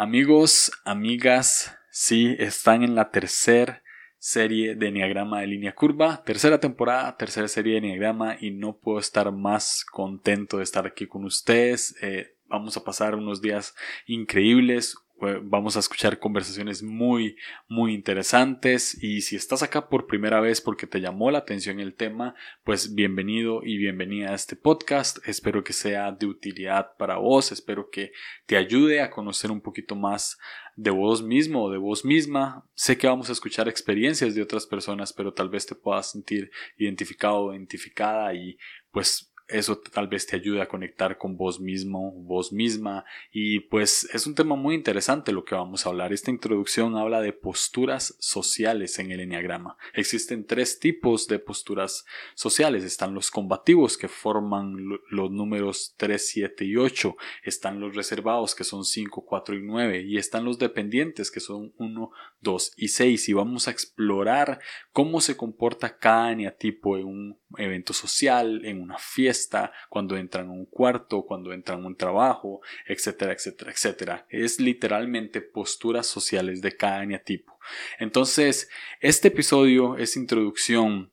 Amigos, amigas, sí, están en la tercera serie de Enneagrama de línea curva, tercera temporada, tercera serie de Enneagrama y no puedo estar más contento de estar aquí con ustedes. Eh, vamos a pasar unos días increíbles, vamos a escuchar conversaciones muy, muy interesantes y si estás acá por primera vez porque te llamó la atención el tema, pues bienvenido y bienvenida a este podcast. Espero que sea de utilidad para vos, espero que te ayude a conocer un poquito más de vos mismo o de vos misma. Sé que vamos a escuchar experiencias de otras personas, pero tal vez te puedas sentir identificado o identificada y pues eso tal vez te ayude a conectar con vos mismo, vos misma. Y pues es un tema muy interesante lo que vamos a hablar. Esta introducción habla de posturas sociales en el enneagrama. Existen tres tipos de posturas sociales. Están los combativos que forman los números 3, 7 y 8. Están los reservados que son 5, 4 y 9. Y están los dependientes que son 1, 2 y 6. Y vamos a explorar cómo se comporta cada eneatipo en un evento social, en una fiesta cuando entran a un cuarto, cuando entran a un trabajo, etcétera, etcétera, etcétera. Es literalmente posturas sociales de cada tipo. Entonces, este episodio es introducción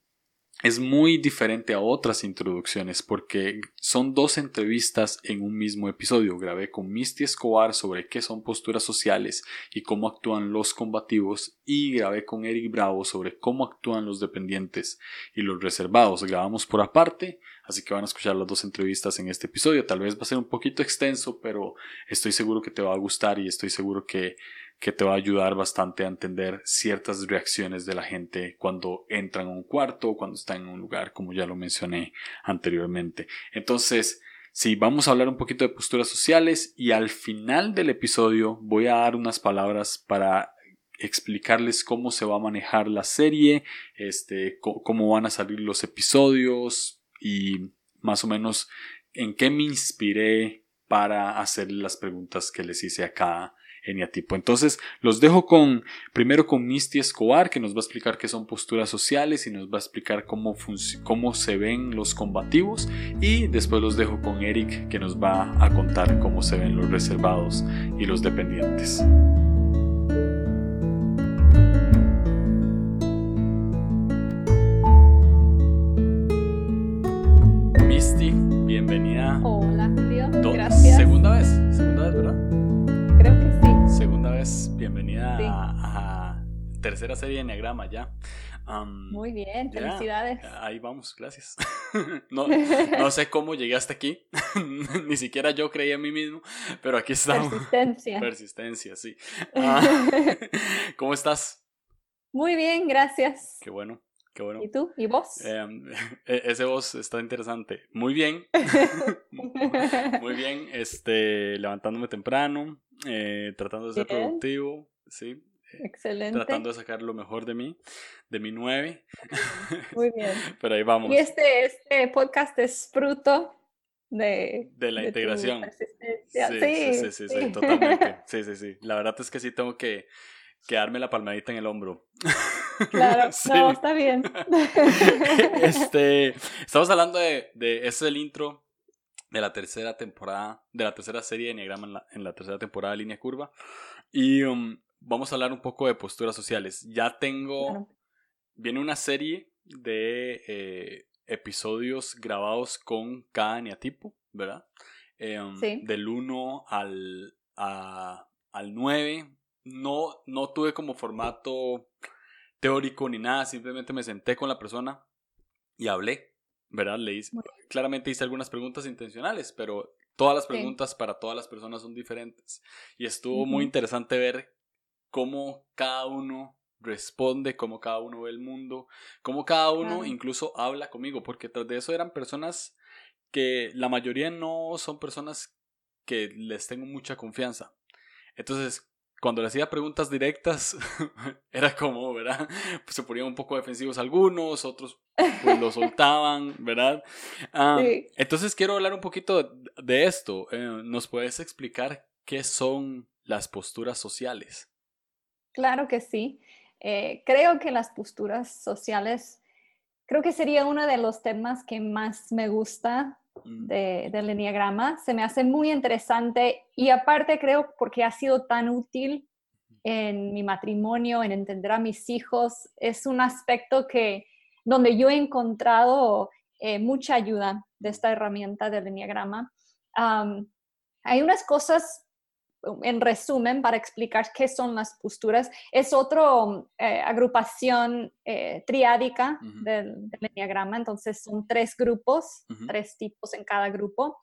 es muy diferente a otras introducciones porque son dos entrevistas en un mismo episodio. Grabé con Misty Escobar sobre qué son posturas sociales y cómo actúan los combativos y grabé con Eric Bravo sobre cómo actúan los dependientes y los reservados. Grabamos por aparte, así que van a escuchar las dos entrevistas en este episodio. Tal vez va a ser un poquito extenso, pero estoy seguro que te va a gustar y estoy seguro que que te va a ayudar bastante a entender ciertas reacciones de la gente cuando entran a un cuarto o cuando están en un lugar, como ya lo mencioné anteriormente. Entonces, sí, vamos a hablar un poquito de posturas sociales y al final del episodio voy a dar unas palabras para explicarles cómo se va a manejar la serie, este, cómo van a salir los episodios y más o menos en qué me inspiré para hacer las preguntas que les hice a cada eneatipo. Entonces, los dejo con, primero con Misty Escobar, que nos va a explicar qué son posturas sociales y nos va a explicar cómo, cómo se ven los combativos. Y después los dejo con Eric, que nos va a contar cómo se ven los reservados y los dependientes. Tercera serie de Enneagrama ya. Muy bien, felicidades. ahí vamos, gracias. no, sé cómo llegué hasta aquí, ni siquiera yo creí en mí mismo, pero aquí estamos. Persistencia. Persistencia, sí. Ah, ¿Cómo estás? Muy bien, gracias. Qué bueno. Qué bueno. ¿Y tú? ¿Y vos? Em, e, ese voz está interesante. Muy bien. Muy bien. Este, levantándome temprano, eh, tratando de ser productivo, sí. Excelente. Tratando de sacar lo mejor de mí, de mi nueve. Muy bien. Pero ahí vamos. Y este, este podcast es fruto de, de la integración. Sí sí, sí, sí, sí, totalmente. Sí, sí, sí. La verdad es que sí tengo que, quedarme la palmadita en el hombro. Claro, no, está bien. este, estamos hablando de, de, es el intro de la tercera temporada, de la tercera serie de Enneagrama en la, tercera temporada de Línea Curva. Y um, vamos a hablar un poco de posturas sociales. Ya tengo, viene una serie de eh, episodios grabados con cada eneatipo, ¿verdad? Eh, um, sí. Del 1 al, al 9. No, no tuve como formato teórico ni nada, simplemente me senté con la persona y hablé ¿verdad? Le hice, claramente hice algunas preguntas intencionales, pero todas las preguntas para todas las personas son diferentes. Y estuvo muy interesante ver cómo cada uno responde, cómo cada uno ve el mundo, cómo cada uno incluso habla conmigo, porque tras de eso eran personas que la mayoría no son personas que les tengo mucha confianza. Entonces, cuando le hacía preguntas directas, era como, ¿verdad? Pues se ponían un poco defensivos algunos, otros pues, lo soltaban, ¿verdad? Entonces quiero hablar un poquito de esto. Eh, ¿Nos puedes explicar qué son las posturas sociales? Claro que sí. Eh, creo que las posturas sociales, creo que sería uno de los temas que más me gusta Mm. de- del enneagrama. Se me hace muy interesante y aparte creo porque ha sido tan útil en mi matrimonio, en entender a mis hijos, es un aspecto que donde yo he encontrado eh, mucha ayuda de esta herramienta del enneagrama. Am, hay unas cosas en resumen, para explicar qué son las posturas, es otra agrupación eh, triádica Ujú. del, del enneagrama, entonces son tres grupos, tres tipos en cada grupo.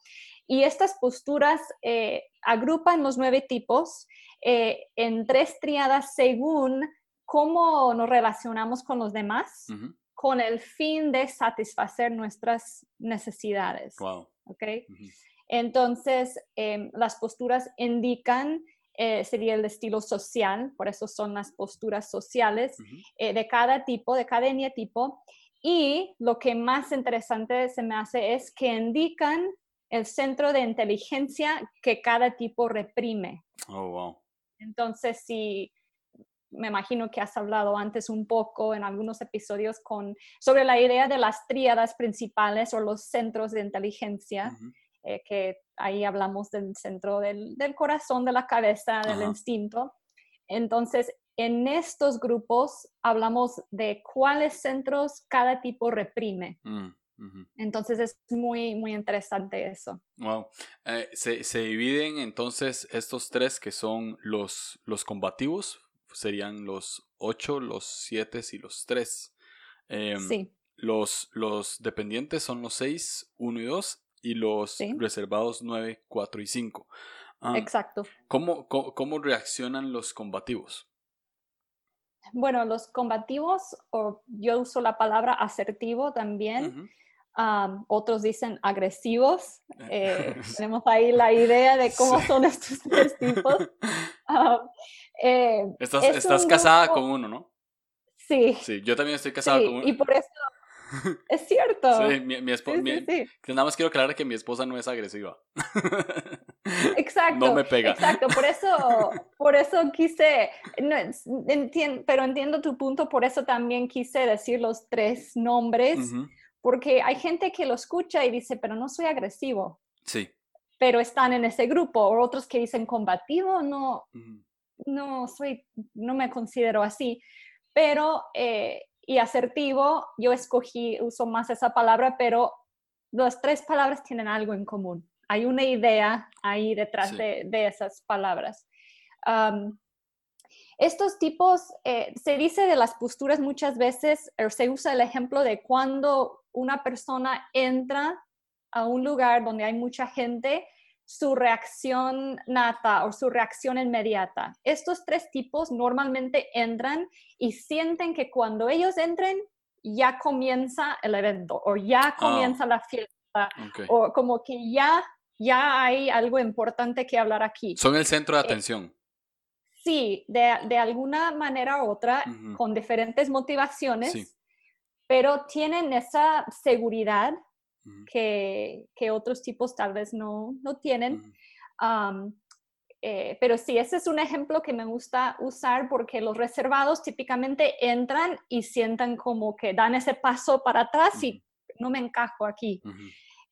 Y estas posturas eh, agrupan los nueve tipos eh, en tres triadas según cómo nos relacionamos con los demás, con el fin de satisfacer nuestras necesidades. Wow. ¿ok? Entonces, em, las posturas indican, eh, sería el estilo social, por eso son las posturas sociales eh, de cada tipo, de cada eneatipo. Y lo que más interesante se me hace es que indican el centro de inteligencia que cada tipo reprime. Oh, wow. Entonces, si me imagino que has hablado antes un poco en algunos episodios con, sobre la idea de las tríadas principales o los centros de inteligencia, Ujú. Eh, que ahí hablamos del centro del, del corazón, de la cabeza, del Ajá. instinto. Entonces, en estos grupos hablamos de cuáles centros cada tipo reprime. Mm. Entonces, es muy, muy interesante eso. Wow. Eh, se, se dividen entonces estos tres que son los, los combativos, serían los ocho, los siete y los tres. Em, sí, Los, los dependientes son los 6, 1 y 2 y los Sí. reservados 9, 4 y 5. Ah, exacto. ¿cómo, cómo, cómo reaccionan los combativos? Bueno, los combativos, o yo uso la palabra asertivo también. Otros dicen agresivos. Eh, tenemos ahí la idea de cómo Sí. son estos tres tipos. Am, eh, Estás, es estás un casada grupo- con uno, ¿no? Sí, Sí, yo también estoy casado sí, con uno. y por eso es cierto. Sí, mi, mi espo- Sí, sí, sí. nada más quiero aclarar que mi esposa no es agresiva. Exacto. No me pega. Exacto, por eso, por eso quise, no, pero entiendo tu punto, por eso también quise decir los tres nombres, Ujú. porque hay gente que lo escucha y dice, pero no soy agresivo, Sí. pero están en ese grupo, o otros que dicen combativo, no, Ujú. no soy, no me considero así, pero, eh, y asertivo, yo escogí, uso más esa palabra, pero las tres palabras tienen algo en común. Hay una idea ahí detrás Sí. de, de esas palabras. Estos tipos, eh, se dice de las posturas muchas veces, o se usa el ejemplo de cuando una persona entra a un lugar donde hay mucha gente, su reacción nata o su reacción inmediata. Estos tres tipos normalmente entran y sienten que cuando ellos entren ya comienza el evento o ya comienza la fiesta o como que ya ya hay algo importante que hablar aquí. Son el centro de eh, atención. Sí, de, de alguna manera u otra, con diferentes motivaciones, Sí. pero tienen esa seguridad Que, que otros tipos tal vez no, no tienen. Eh, pero sí, ese es un ejemplo que me gusta usar porque los reservados típicamente entran y sientan como que dan ese paso para atrás y no me encajo aquí.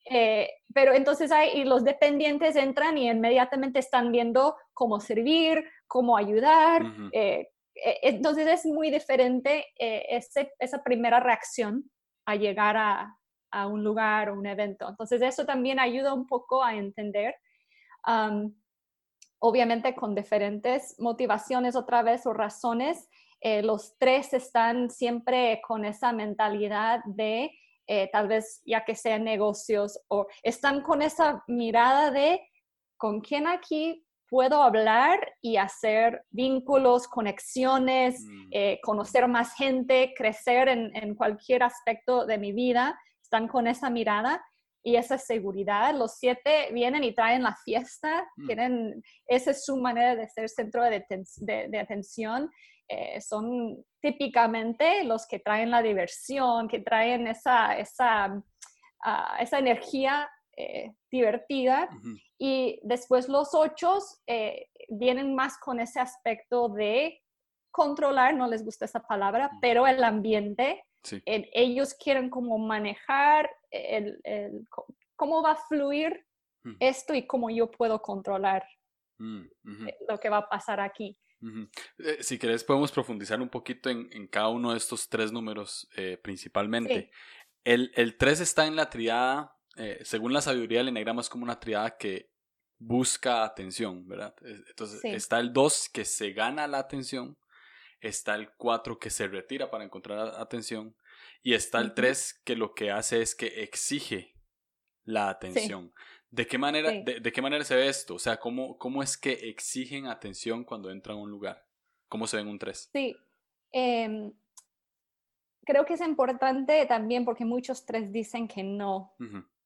Eh, pero entonces hay, y los dependientes entran y inmediatamente están viendo cómo servir, cómo ayudar. Eh, eh, entonces es muy diferente ese- esa primera reacción a llegar a, a un lugar o un evento. Entonces eso también ayuda un poco a entender. am, obviamente con diferentes motivaciones otra vez o razones, eh, los tres están siempre con esa mentalidad de eh, tal vez ya que sean negocios o están con esa mirada de con quién aquí puedo hablar y hacer vínculos, conexiones, Mm. eh, conocer más gente, crecer en, en cualquier aspecto de mi vida. Están con esa mirada y esa seguridad. Los siete vienen y traen la fiesta, Mm. quieren, esa es su manera de ser centro de, aten- de- de atención. Eh, son típicamente los que traen la diversión, que traen esa, esa, ah, esa energía eh, divertida. Y después los ochos eh, vienen más con ese aspecto de controlar, no les gusta esa palabra, Mm. pero el ambiente, Sí. eh, ellos quieren como manejar, el, el- cómo va a fluir Mm. esto y cómo yo puedo controlar Mm, eh, lo que va a pasar aquí. Eh, si querés podemos profundizar un poquito en, en cada uno de estos tres números eh, principalmente. El, el 3 está en la triada, eh, según la sabiduría del enagrama, es como una triada que busca atención, ¿verdad? Es- Entonces Sí. está el 2 que se gana la atención, está el 4 que se retira para encontrar atención y está el Ujú. 3 que lo que hace es que exige la atención. ¿De qué manera, Sí. de, de qué manera se ve esto? O sea, ¿cómo, ¿cómo es que exigen atención cuando entran a un lugar? ¿Cómo se ve en un 3? Sí, em, creo que es importante también porque muchos tres dicen que no,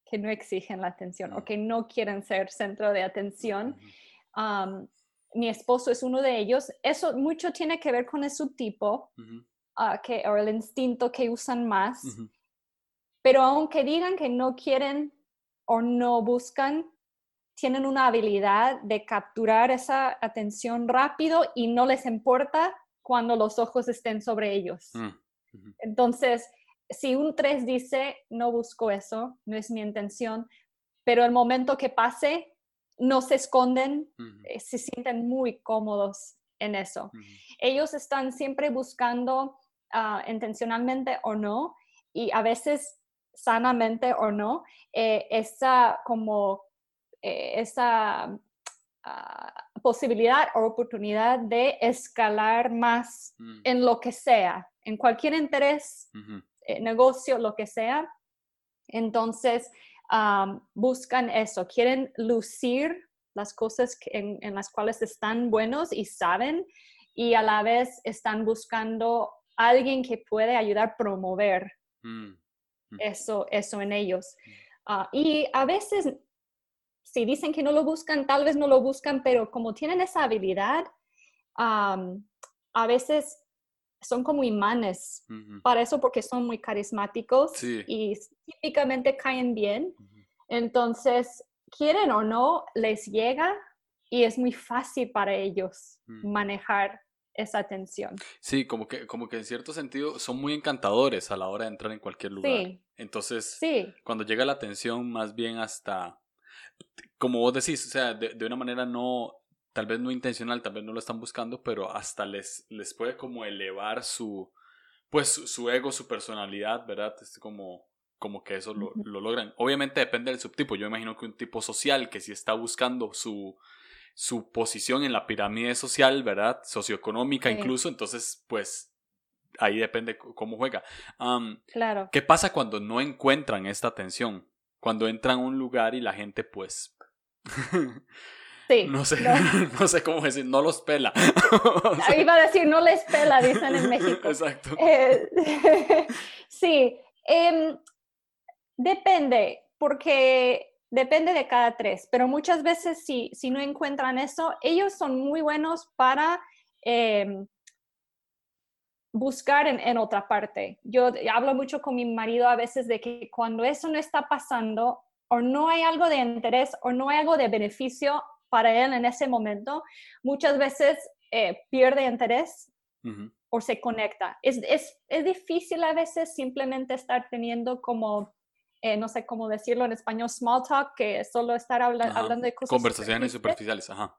que no exigen la atención o que no quieren ser centro de atención. Mi esposo es uno de ellos. Eso mucho tiene que ver con el subtipo ah, que, o el instinto que usan más. Pero aunque digan que no quieren o no buscan, tienen una habilidad de capturar esa atención rápido y no les importa cuando los ojos estén sobre ellos. Entonces, si un 3 dice, no busco eso, no es mi intención, pero el momento que pase, no se esconden, eh, se sienten muy cómodos en eso. Ellos están siempre buscando ah, intencionalmente o no, y a veces sanamente o no, eh, esa como eh, esa ah, posibilidad o oportunidad de escalar más en lo que sea, en cualquier interés, negocio, lo que sea. Entonces, am, buscan eso, quieren lucir las cosas en, en las cuales están buenos y saben, y a la vez están buscando alguien que puede ayudar a promover eso, eso en ellos. Ah, y a veces, si dicen que no lo buscan, tal vez no lo buscan, pero como tienen esa habilidad, am, a veces son como imanes para eso porque son muy carismáticos Sí. y típicamente caen bien. Entonces, quieren o no, les llega y es muy fácil para ellos Mm. manejar esa atención. Sí, como que, como que en cierto sentido son muy encantadores a la hora de entrar en cualquier lugar. Sí, Entonces, sí, cuando llega la atención, más bien hasta, como vos decís, o sea, de, de una manera no, tal vez no intencional, tal vez no lo están buscando, pero hasta les, les puede como elevar su, pues su, ego, su personalidad, ¿verdad? Es como, como que eso lo, lo logran. Obviamente depende del subtipo. Yo imagino que un tipo social que si está buscando su, su posición en la pirámide social, ¿verdad? Socioeconómica Sí. incluso, entonces, pues ahí depende cómo juega. Claro. ¿Qué pasa cuando no encuentran esta atención? Cuando entran a un lugar y la gente, pues. Sí. no sé, no. no sé cómo decir, no los pela. O sea, Iba a decir, no les pela, dicen en México. Exacto. Eh, sí, em, depende, porque depende de cada tres, pero muchas veces si, si no encuentran eso, ellos son muy buenos para em, buscar en, en otra parte. Yo hablo mucho con mi marido a veces de que cuando eso no está pasando o no hay algo de interés o no hay algo de beneficio para él en ese momento, muchas veces eh, pierde interés o se conecta. Es, es, es difícil a veces simplemente estar teniendo como, eh, no sé cómo decirlo en español, small talk, que solo estar habla- Ajá. hablando de cosas. Conversaciones superficiales. ajá.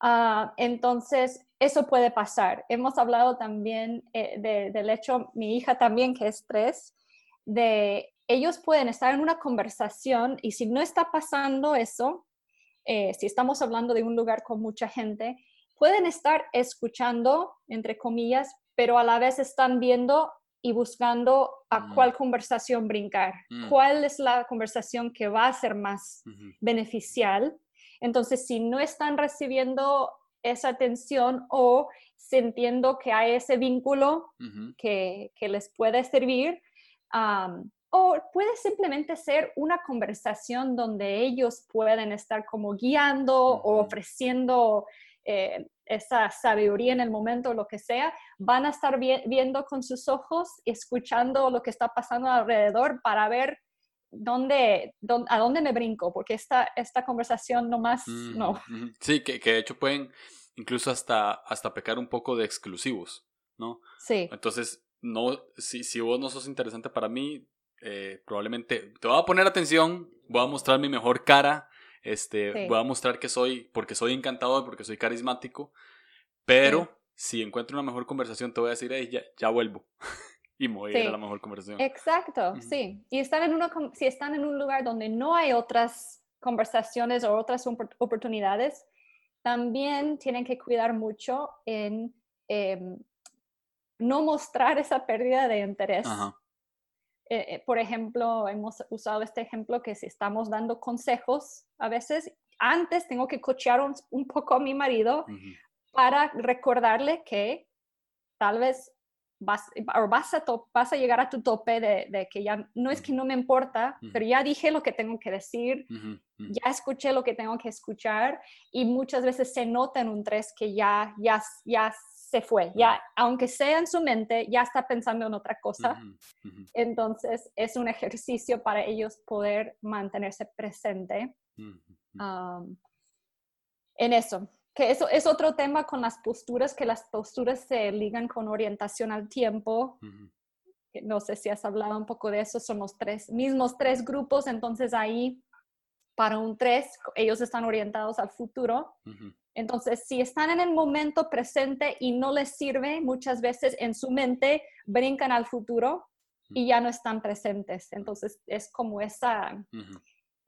Ah, entonces, eso puede pasar. Hemos hablado también eh, de- del hecho, mi hija también, que es tres, de ellos pueden estar en una conversación y si no está pasando eso, eh, si estamos hablando de un lugar con mucha gente, pueden estar escuchando, entre comillas, pero a la vez están viendo y buscando a Mm. cuál conversación brincar, Mm. cuál es la conversación que va a ser más beneficial. Entonces, si no están recibiendo esa atención o sintiendo que hay ese vínculo que, que les puede servir, o puede simplemente ser una conversación donde ellos pueden estar como guiando o ofreciendo eh, esa sabiduría en el momento, lo que sea, van a estar vi- viendo con sus ojos, escuchando lo que está pasando alrededor para ver dónde, dón- a dónde me brinco, porque esta, esta conversación nomás Ujú, no. ujú. Sí, que, que de hecho pueden incluso hasta, hasta pecar un poco de exclusivos, ¿no? Sí, Entonces, no, si, si vos no sos interesante para mí, eh, probablemente te voy a poner atención, voy a mostrar mi mejor cara, este, voy a mostrar que soy, porque soy encantador, porque soy carismático, pero si encuentro una mejor conversación te voy a decir, hey, ya, ya vuelvo. y me voy a ir a la mejor conversación. Exacto, sí. Y están en uno, si están en un lugar donde no hay otras conversaciones o otras oportunidades, también tienen que cuidar mucho en em, no mostrar esa pérdida de interés. Eh, eh, por ejemplo, hemos usado este ejemplo que si estamos dando consejos, a veces antes tengo que cochear un, poco a mi marido para recordarle que tal vez vas, vas, a, vas a llegar a tu tope de, que ya no es que no me importa, pero ya dije lo que tengo que decir, ya escuché lo que tengo que escuchar y muchas veces se nota en un tres que ya, ya, ya se fue, ya, aunque sea en su mente, ya está pensando en otra cosa. Entonces, es un ejercicio para ellos poder mantenerse presente en eso. Que eso es otro tema con las posturas, que las posturas se ligan con orientación al tiempo. No sé si has hablado un poco de eso, son los tres, mismos tres grupos, entonces ahí para un tres, ellos están orientados al futuro. Entonces, si están en el momento presente y no les sirve, muchas veces en su mente brincan al futuro y ya no están presentes. Entonces, es como esa,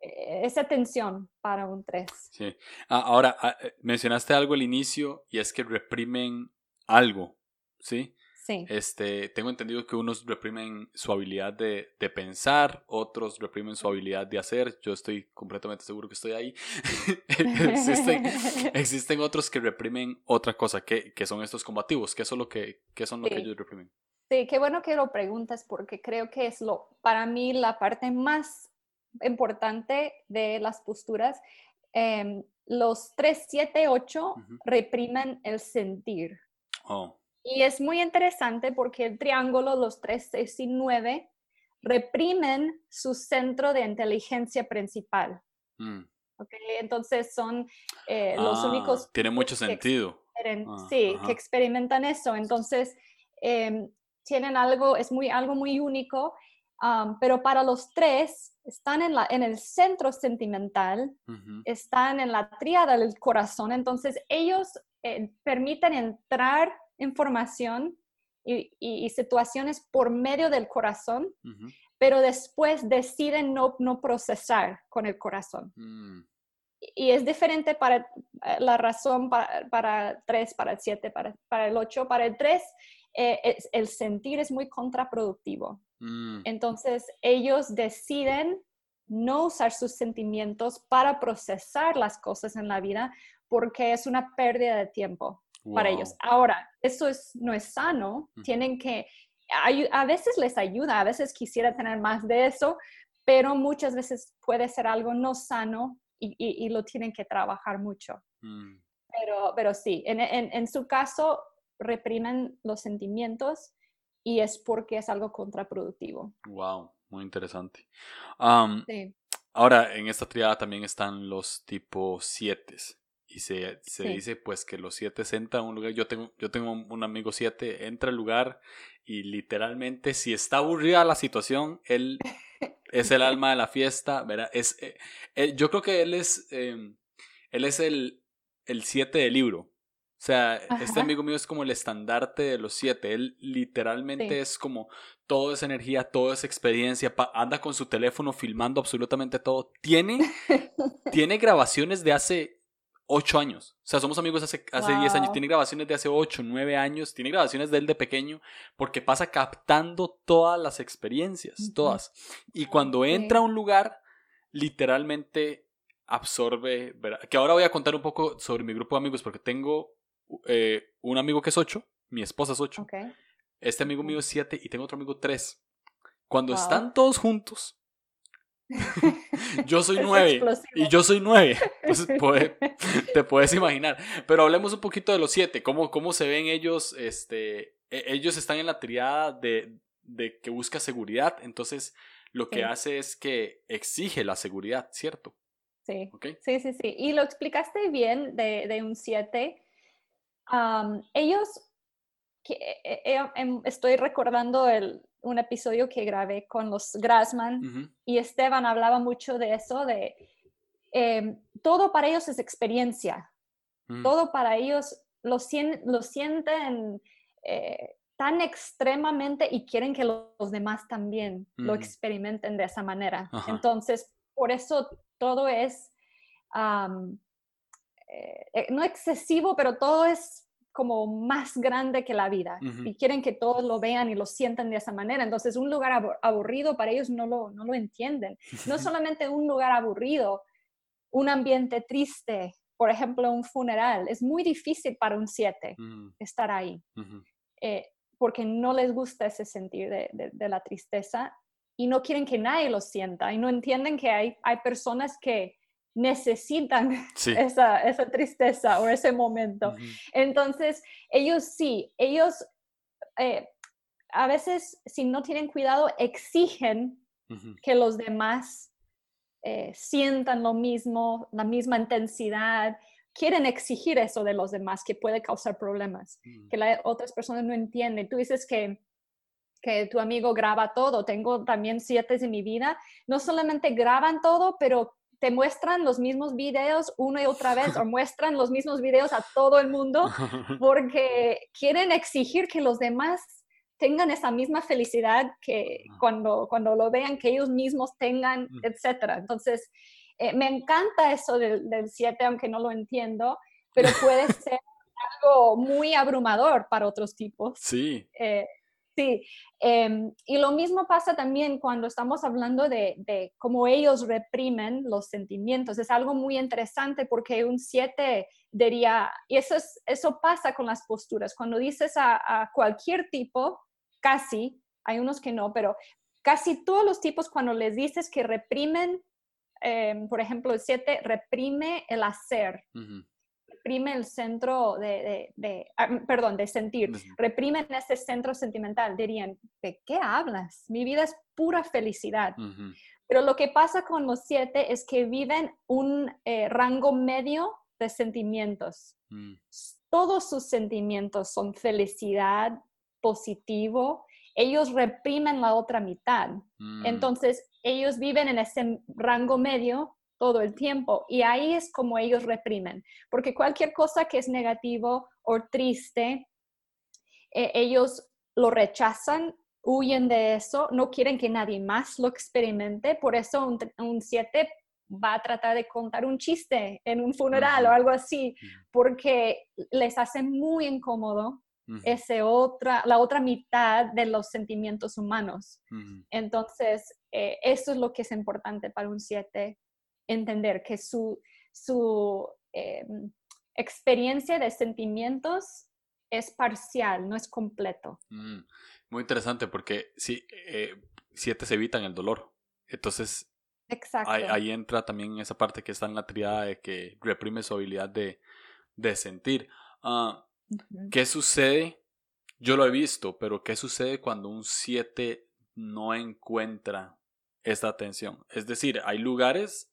eh, esa tensión para un 3. Sí. Ah, ahora, ah, eh, mencionaste algo al inicio y es que reprimen algo, ¿sí? Sí. Este, tengo entendido que unos reprimen su habilidad de, pensar, otros reprimen su habilidad de hacer. Yo estoy completamente seguro que estoy ahí. existen, otros que reprimen otra cosa, que, son estos combativos. ¿Qué, son lo que, son lo que ellos reprimen? Sí, qué bueno que lo preguntas porque creo que es lo, para mí la parte más importante de las posturas. Em, los 3, 7, 8 reprimen el sentir. Oh. Y es muy interesante porque el triángulo, los 3, 6 y 9, reprimen su centro de inteligencia principal. Mm. Okay, entonces son eh, los ah, únicos... Tiene mucho sentido. Ah, sí, que experimentan eso. Entonces, em, tienen algo, es muy, algo muy único, pero para los tres, están en, la, en el centro sentimental, están en la tríada del corazón, entonces ellos eh, permiten entrar información y, situaciones por medio del corazón, pero después deciden no, no procesar con el corazón. Mm. Y es diferente para eh, la razón para, para 3, para el 7, para, para el 8. Para el 3, eh, el sentir es muy contraproductivo. Mm. Entonces, ellos deciden no usar sus sentimientos para procesar las cosas en la vida porque es una pérdida de tiempo para ellos. Ahora, eso es, no es sano, tienen que, a, veces les ayuda, a veces quisiera tener más de eso, pero muchas veces puede ser algo no sano y, lo tienen que trabajar mucho. Mm. Pero, pero sí, en, en, su caso, reprimen los sentimientos y es porque es algo contraproductivo. Wow, muy interesante. sí. Ahora, en esta triada también están los tipo 7 y se, se dice pues que los siete entran a un lugar. Yo tengo, yo tengo un amigo siete, entra al lugar y literalmente si está aburrida la situación, él es el alma de la fiesta, ¿verdad? Es, eh, eh, yo creo que él es, em, él es el, el siete del libro. O sea, este amigo mío es como el estandarte de los siete. Él literalmente es como toda esa energía, toda esa experiencia. anda con su teléfono filmando absolutamente todo. Tiene, tiene grabaciones de hace ocho años. O sea, somos amigos hace, hace diez años. Tiene grabaciones de hace ocho, nueve años. Tiene grabaciones de él de pequeño porque pasa captando todas las experiencias, todas. Y cuando entra a un lugar, literalmente absorbe. Que ahora voy a contar un poco sobre mi grupo de amigos porque tengo eh, un amigo que es ocho, mi esposa es ocho. Este amigo mío es siete y tengo otro amigo tres. Cuando están todos juntos, yo soy nueve y yo soy nueve. te puedes imaginar. Pero hablemos un poquito de los siete. ¿Cómo, cómo se ven ellos? Este, e, ellos están en la triada de, de que busca seguridad. Entonces, lo que hace es que exige la seguridad, ¿cierto? Sí. Sí, sí, sí. Y lo explicaste bien de, de un siete. ellos, que, eh, eh, em, estoy recordando el, un episodio que grabé con los Grassman y Esteban hablaba mucho de eso, de em, todo para ellos es experiencia, mm. todo para ellos lo, lo sienten eh, tan extremente y quieren que los demás también lo experimenten de esa manera. Entonces, por eso todo es, eh, no excesivo, pero todo es como más grande que la vida y quieren que todos lo vean y lo sientan de esa manera. Entonces, un lugar aburrido para ellos no lo, no lo entienden. No solamente un lugar aburrido, un ambiente triste, por ejemplo, un funeral. Es muy difícil para un siete mm. estar ahí eh, porque no les gusta ese sentir de, de, la tristeza y no quieren que nadie lo sienta y no entienden que hay, hay personas que necesitan esa, esa, tristeza o ese momento. Entonces, ellos sí, ellos eh, a veces, si no tienen cuidado, exigen que los demás eh, sientan lo mismo, la misma intensidad, quieren exigir eso de los demás, que puede causar problemas, mm. que las otras personas no entienden. Tú dices que que tu amigo graba todo. Tengo también siete en mi vida. No solamente graban todo, pero te muestran los mismos videos una y otra vez o muestran los mismos videos a todo el mundo porque quieren exigir que los demás tengan esa misma felicidad que cuando, cuando lo vean, que ellos mismos tengan, mm. etc. Entonces, eh, me encanta eso del 7, aunque no lo entiendo, pero puede ser algo muy abrumador para otros tipos. Sí. Eh, Sí, em, y lo mismo pasa también cuando estamos hablando de, cómo ellos reprimen los sentimientos. Es algo muy interesante porque un 7 diría, y eso, es, eso pasa con las posturas, cuando dices a, cualquier tipo, casi, hay unos que no, pero casi todos los tipos cuando les dices que reprimen, em, por ejemplo, el 7 reprime el hacer reprime el centro de, ah, mm, perdón, de sentir, reprimen ese centro sentimental, dirían, ¿de qué hablas? Mi vida es pura felicidad. Pero lo que pasa con los siete es que viven un eh, rango medio de sentimientos. Mm. Todos sus sentimientos son felicidad, positivo. Ellos reprimen la otra mitad. Mm. Entonces, ellos viven en ese rango medio todo el tiempo. Y ahí es como ellos reprimen, porque cualquier cosa que es negativo o triste, eh, ellos lo rechazan, huyen de eso, no quieren que nadie más lo experimente, por eso un 7 va a tratar de contar un chiste en un funeral o algo así, porque les hace muy incómodo ese otra, la otra mitad de los sentimientos humanos. Entonces, eh, eso es lo que es importante para un 7, entender que su, su eh, experiencia de sentimientos es parcial, no es completo. Mm, muy interesante porque sí, eh, siete se evitan el dolor. Entonces, Ahí, entra también esa parte que está en la triada de que reprime su habilidad de, de sentir. Ah, ¿Qué sucede? Yo lo he visto, pero ¿qué sucede cuando un 7 no encuentra esta atención? Es decir, hay lugares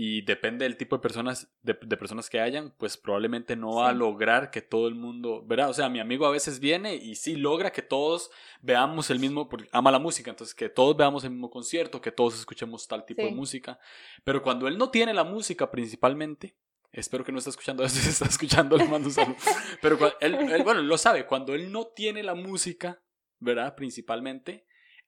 y depende del tipo de personas, de, personas que hayan, pues probablemente no va a lograr que todo el mundo, ¿verdad? O sea, mi amigo a veces viene y sí logra que todos veamos el mismo, porque ama la música, entonces que todos veamos el mismo concierto, que todos escuchemos tal tipo de música, pero cuando él no tiene la música principalmente, espero que no esté escuchando esto, si está escuchando le mando un saludo, pero él, él, bueno, lo sabe, cuando él no tiene la música, ¿verdad? Principalmente,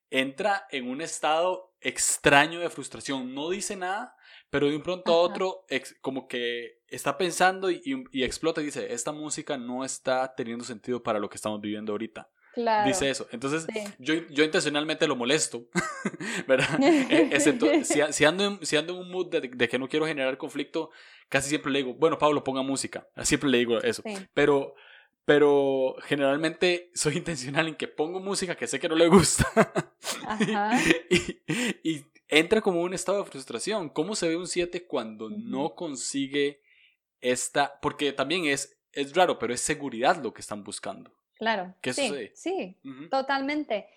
entra en un estado extraño de frustración, no dice nada, pero de un pronto a otro, como que está pensando y, explota y dice, esta música no está teniendo sentido para lo que estamos viviendo ahorita. Claro. Dice eso. Entonces, yo, yo intencionalmente lo molesto, ¿verdad? E, si, ando en, si ando en un mood de, que no quiero generar conflicto, casi siempre le digo, bueno, Pablo, ponga música. Siempre le digo eso. Pero, pero generalmente soy intencional en que pongo música que sé que no le gusta. Ajá. y, entra como un estado de frustración. ¿Cómo se ve un 7 cuando no consigue esta? Porque también es, es raro, pero es seguridad lo que están buscando. Claro. ¿Qué sí, sucede? Sí, totalmente.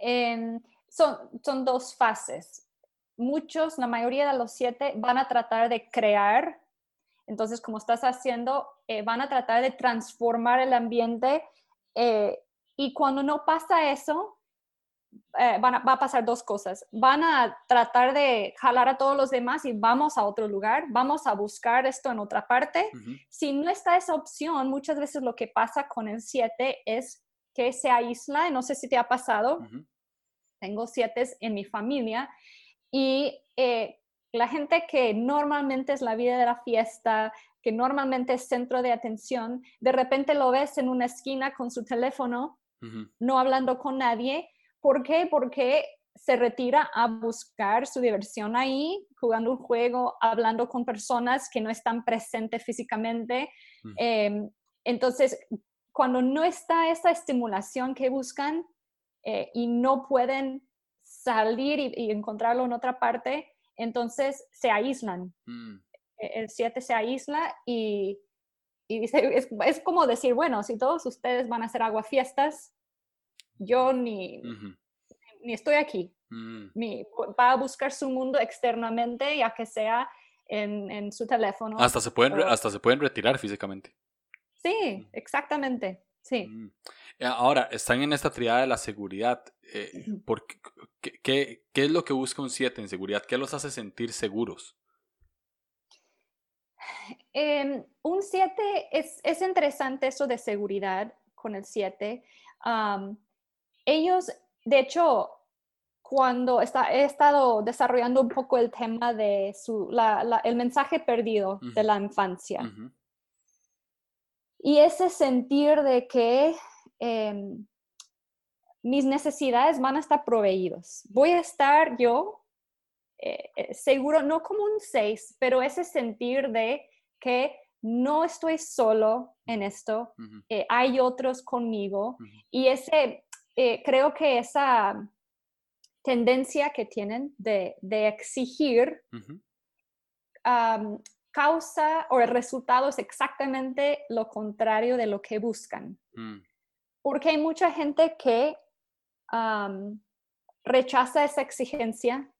Em, son, son dos fases. Muchos, la mayoría de los siete, van a tratar de crear. Entonces, como estás haciendo, eh, van a tratar de transformar el ambiente. Eh, y cuando no pasa eso, eh, van a, va a pasar dos cosas. Van a tratar de jalar a todos los demás y vamos a otro lugar, vamos a buscar esto en otra parte. Si no está esa opción, muchas veces lo que pasa con el 7 es que se aísla, no sé si te ha pasado, tengo 7 en mi familia y eh, la gente que normalmente es la vida de la fiesta, que normalmente es centro de atención, de repente lo ves en una esquina con su teléfono, no hablando con nadie. ¿Por qué? Porque se retira a buscar su diversión ahí, jugando un juego, hablando con personas que no están presentes físicamente. Em, entonces, cuando no está esa estimulación que buscan eh, y no pueden salir y, encontrarlo en otra parte, entonces se aíslan. Mm. E, el 7 se aísla y, es, como decir, bueno, si todos ustedes van a hacer aguafiestas, yo ni, ni estoy aquí. Mm. va a buscar su mundo externamente, ya que sea en, su teléfono. Hasta se, pueden, hasta se pueden retirar físicamente. Sí, mm. exactamente. Sí. Eh, ahora, están en esta triada de la seguridad. Eh, qué, es lo que busca un 7 en seguridad? ¿Qué los hace sentir seguros? Em, un 7 es, es, interesante eso de seguridad con el 7. Ellos, de hecho, cuando está, he estado desarrollando un poco el tema de su, el mensaje perdido de la infancia. Y ese sentir de que em, mis necesidades van a estar proveídos. Voy a estar yo eh, eh, seguro, no como un 6, pero ese sentir de que no estoy solo en esto, eh, hay otros conmigo y ese, creo que esa tendencia que tienen de, exigir causa o el resultado es exactamente lo contrario de lo que buscan. Mm. Porque hay mucha gente que rechaza esa exigencia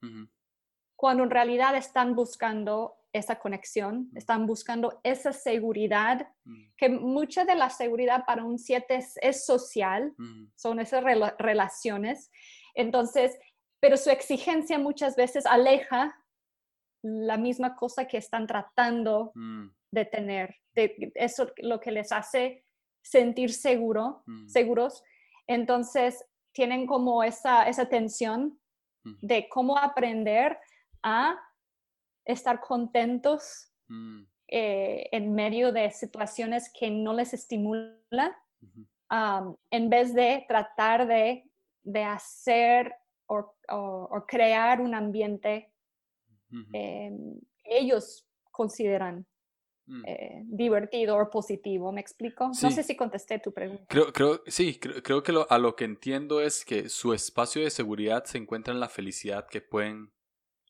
cuando en realidad están buscando esa conexión, están buscando esa seguridad, mm. que mucha de la seguridad para un 7 es, social, son esas relaciones. Entonces, pero su exigencia muchas veces aleja la misma cosa que están tratando mm. de tener. De, eso lo que les hace sentir seguro, seguros. Entonces, tienen como esa, esa tensión de cómo aprender a estar contentos mm. eh, en medio de situaciones que no les estimulan, en vez de tratar de, de hacer o, crear un ambiente Em, ellos consideran mm. eh, divertido o positivo. ¿Me explico? No sé si contesté tu pregunta. Creo, creo, sí, creo, que a lo que entiendo es que su espacio de seguridad se encuentra en la felicidad que pueden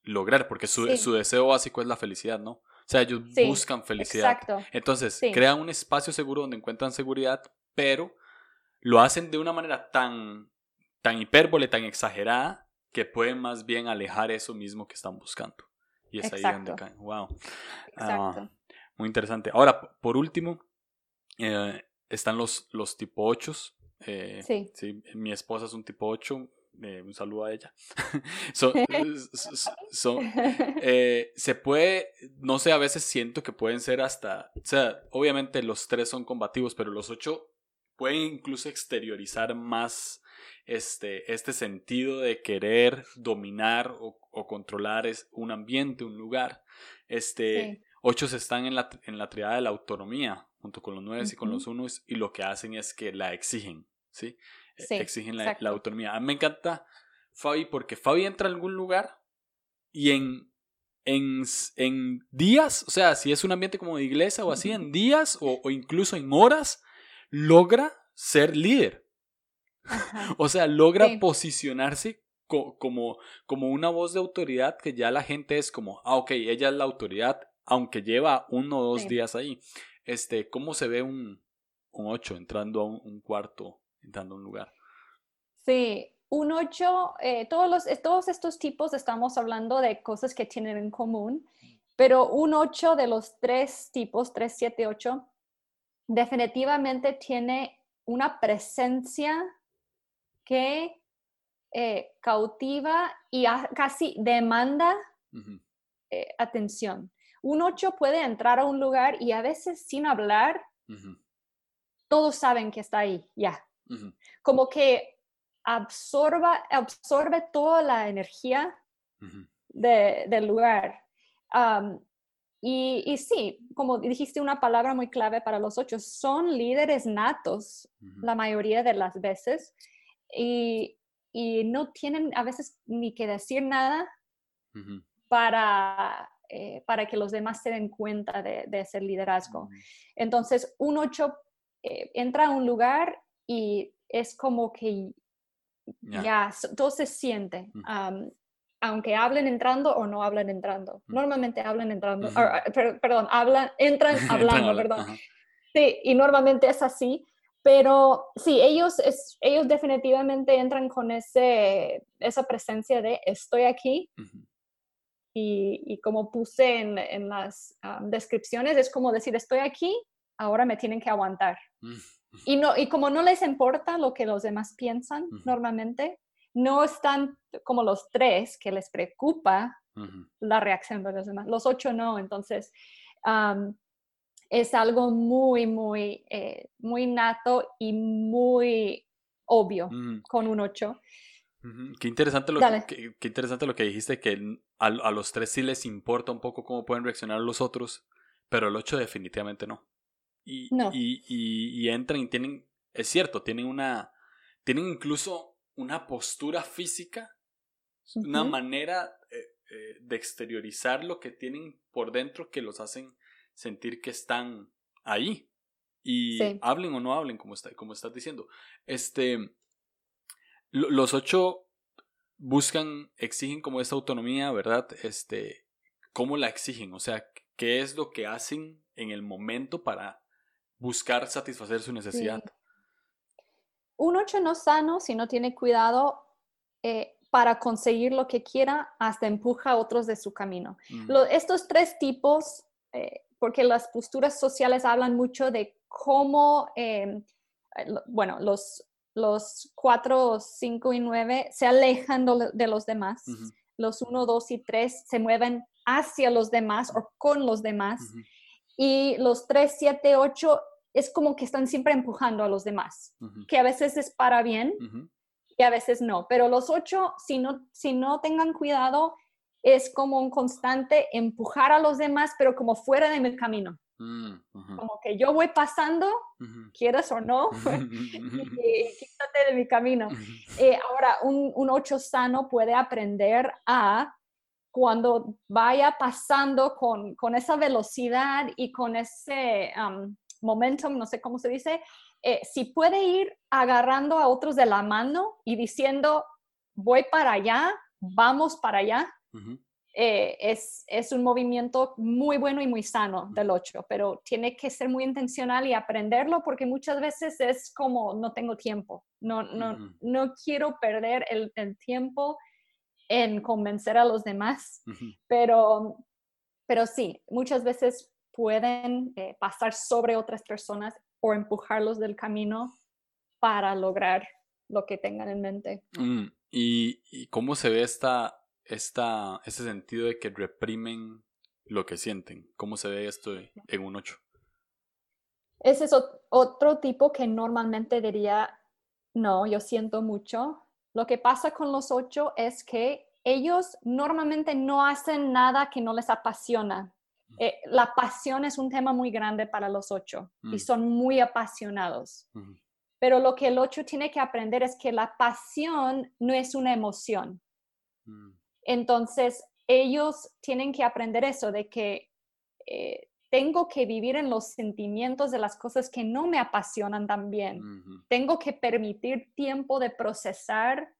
lograr, porque su, deseo básico es la felicidad, ¿no? O sea, ellos buscan felicidad. Exacto. Entonces, crean un espacio seguro donde encuentran seguridad, pero lo hacen de una manera tan, tan hipérbole, tan exagerada, que pueden más bien alejar eso mismo que están buscando. Y es ahí donde caen. Wow. Ah, muy interesante. Ahora, por último, eh, están los, los tipo 8. Eh, sí. Mi esposa es un tipo 8. Eh, un saludo a ella. se puede, no sé, a veces siento que pueden ser hasta, o sea, obviamente los tres son combativos, pero los ocho pueden incluso exteriorizar más este, este sentido de querer dominar o, controlar es un ambiente, un lugar. Este, Ocho están en la, en la triada de la autonomía, junto con los nueve y con los unos, y lo que hacen es que la exigen, ¿sí? E, exigen la, autonomía. A mí me encanta Fabi porque Fabi entra a algún lugar y en, en, en días, o sea, si es un ambiente como de iglesia o así, en días o, o incluso en horas, logra ser líder. o sea, logra posicionarse como, como una voz de autoridad que ya la gente es como, ah, ok, ella es la autoridad, aunque lleva uno o dos días ahí. Este, ¿cómo se ve un, un ocho entrando a un, cuarto, entrando a un lugar? Sí, un ocho, eh, todos, los, todos estos tipos estamos hablando de cosas que tienen en común, pero un ocho de los tres tipos, tres, siete, ocho, definitivamente tiene una presencia que eh, cautiva y casi demanda eh, atención. Un 8 puede entrar a un lugar y a veces sin hablar, todos saben que está ahí, ya. Como que absorba, absorbe toda la energía del lugar. y, sí, como dijiste una palabra muy clave para los ocho, son líderes natos la mayoría de las veces y, no tienen a veces ni que decir nada para, eh, para que los demás se den cuenta de, ese liderazgo. Entonces, un ocho eh, entra a un lugar y es como que ya, todo se siente. aunque hablen entrando o no hablen entrando. Normalmente hablan entrando, ah, perdón, hablan, entran hablando, perdón. Sí, y normalmente es así, pero sí, ellos, es, ellos definitivamente entran con ese, esa presencia de estoy aquí. y, y, como puse en, en las descripciones, es como decir estoy aquí, ahora me tienen que aguantar. Mm. Y, no, y como no les importa lo que los demás piensan normalmente, no están como los tres que les preocupa la reacción de los demás. Los ocho no, entonces es algo muy, muy, eh, muy nato y muy obvio con un ocho. Qué interesante, lo que, qué, interesante lo que dijiste, que a, a, los tres sí les importa un poco cómo pueden reaccionar los otros, pero el ocho definitivamente no. Y, y, entran y tienen, es cierto, tienen una, tienen incluso una postura física, una manera eh, eh, de exteriorizar lo que tienen por dentro que los hacen sentir que están ahí. Y hablen o no hablen, como, está, como estás diciendo. Este, los ocho buscan, exigen como esta autonomía, ¿verdad? Este, ¿cómo la exigen? O sea, ¿qué es lo que hacen en el momento para buscar satisfacer su necesidad. Un ocho no sano, si no tiene cuidado eh, para conseguir lo que quiera, hasta empuja a otros de su camino. estos tres tipos, eh, porque las posturas sociales hablan mucho de cómo, em, eh, bueno, los, los cuatro, cinco y nueve se alejan de los demás. Los uno, dos y tres se mueven hacia los demás o con los demás. Y los tres, siete, ocho es como que están siempre empujando a los demás, que a veces es para bien y a veces no. Pero los ocho, si no, si no tengan cuidado, es como un constante empujar a los demás, pero como fuera de mi camino. Mm, como que yo voy pasando, quieras o no, y, quítate de mi camino. Eh, ahora, un, un ocho sano puede aprender a cuando vaya pasando con, con, esa velocidad y con ese, momentum, no sé cómo se dice, eh, si puede ir agarrando a otros de la mano y diciendo, voy para allá, vamos para allá, eh, es, es, un movimiento muy bueno y muy sano del 8, pero tiene que ser muy intencional y aprenderlo porque muchas veces es como, no tengo tiempo, no, no, no quiero perder el, el, tiempo en convencer a los demás, pero, pero sí, muchas veces pueden eh, pasar sobre otras personas o empujarlos del camino para lograr lo que tengan en mente. Mm, ¿y, cómo se ve esta, esta, este sentido de que reprimen lo que sienten? ¿Cómo se ve esto en un 8? Ese es otro tipo que normalmente diría, no, yo siento mucho. Lo que pasa con los 8 es que ellos normalmente no hacen nada que no les apasiona. Eh, la pasión es un tema muy grande para los ocho y mm. son muy apasionados. Pero lo que el ocho tiene que aprender es que la pasión no es una emoción. Mm. Entonces, ellos tienen que aprender eso, de que eh, tengo que vivir en los sentimientos de las cosas que no me apasionan también. Tengo que permitir tiempo de procesar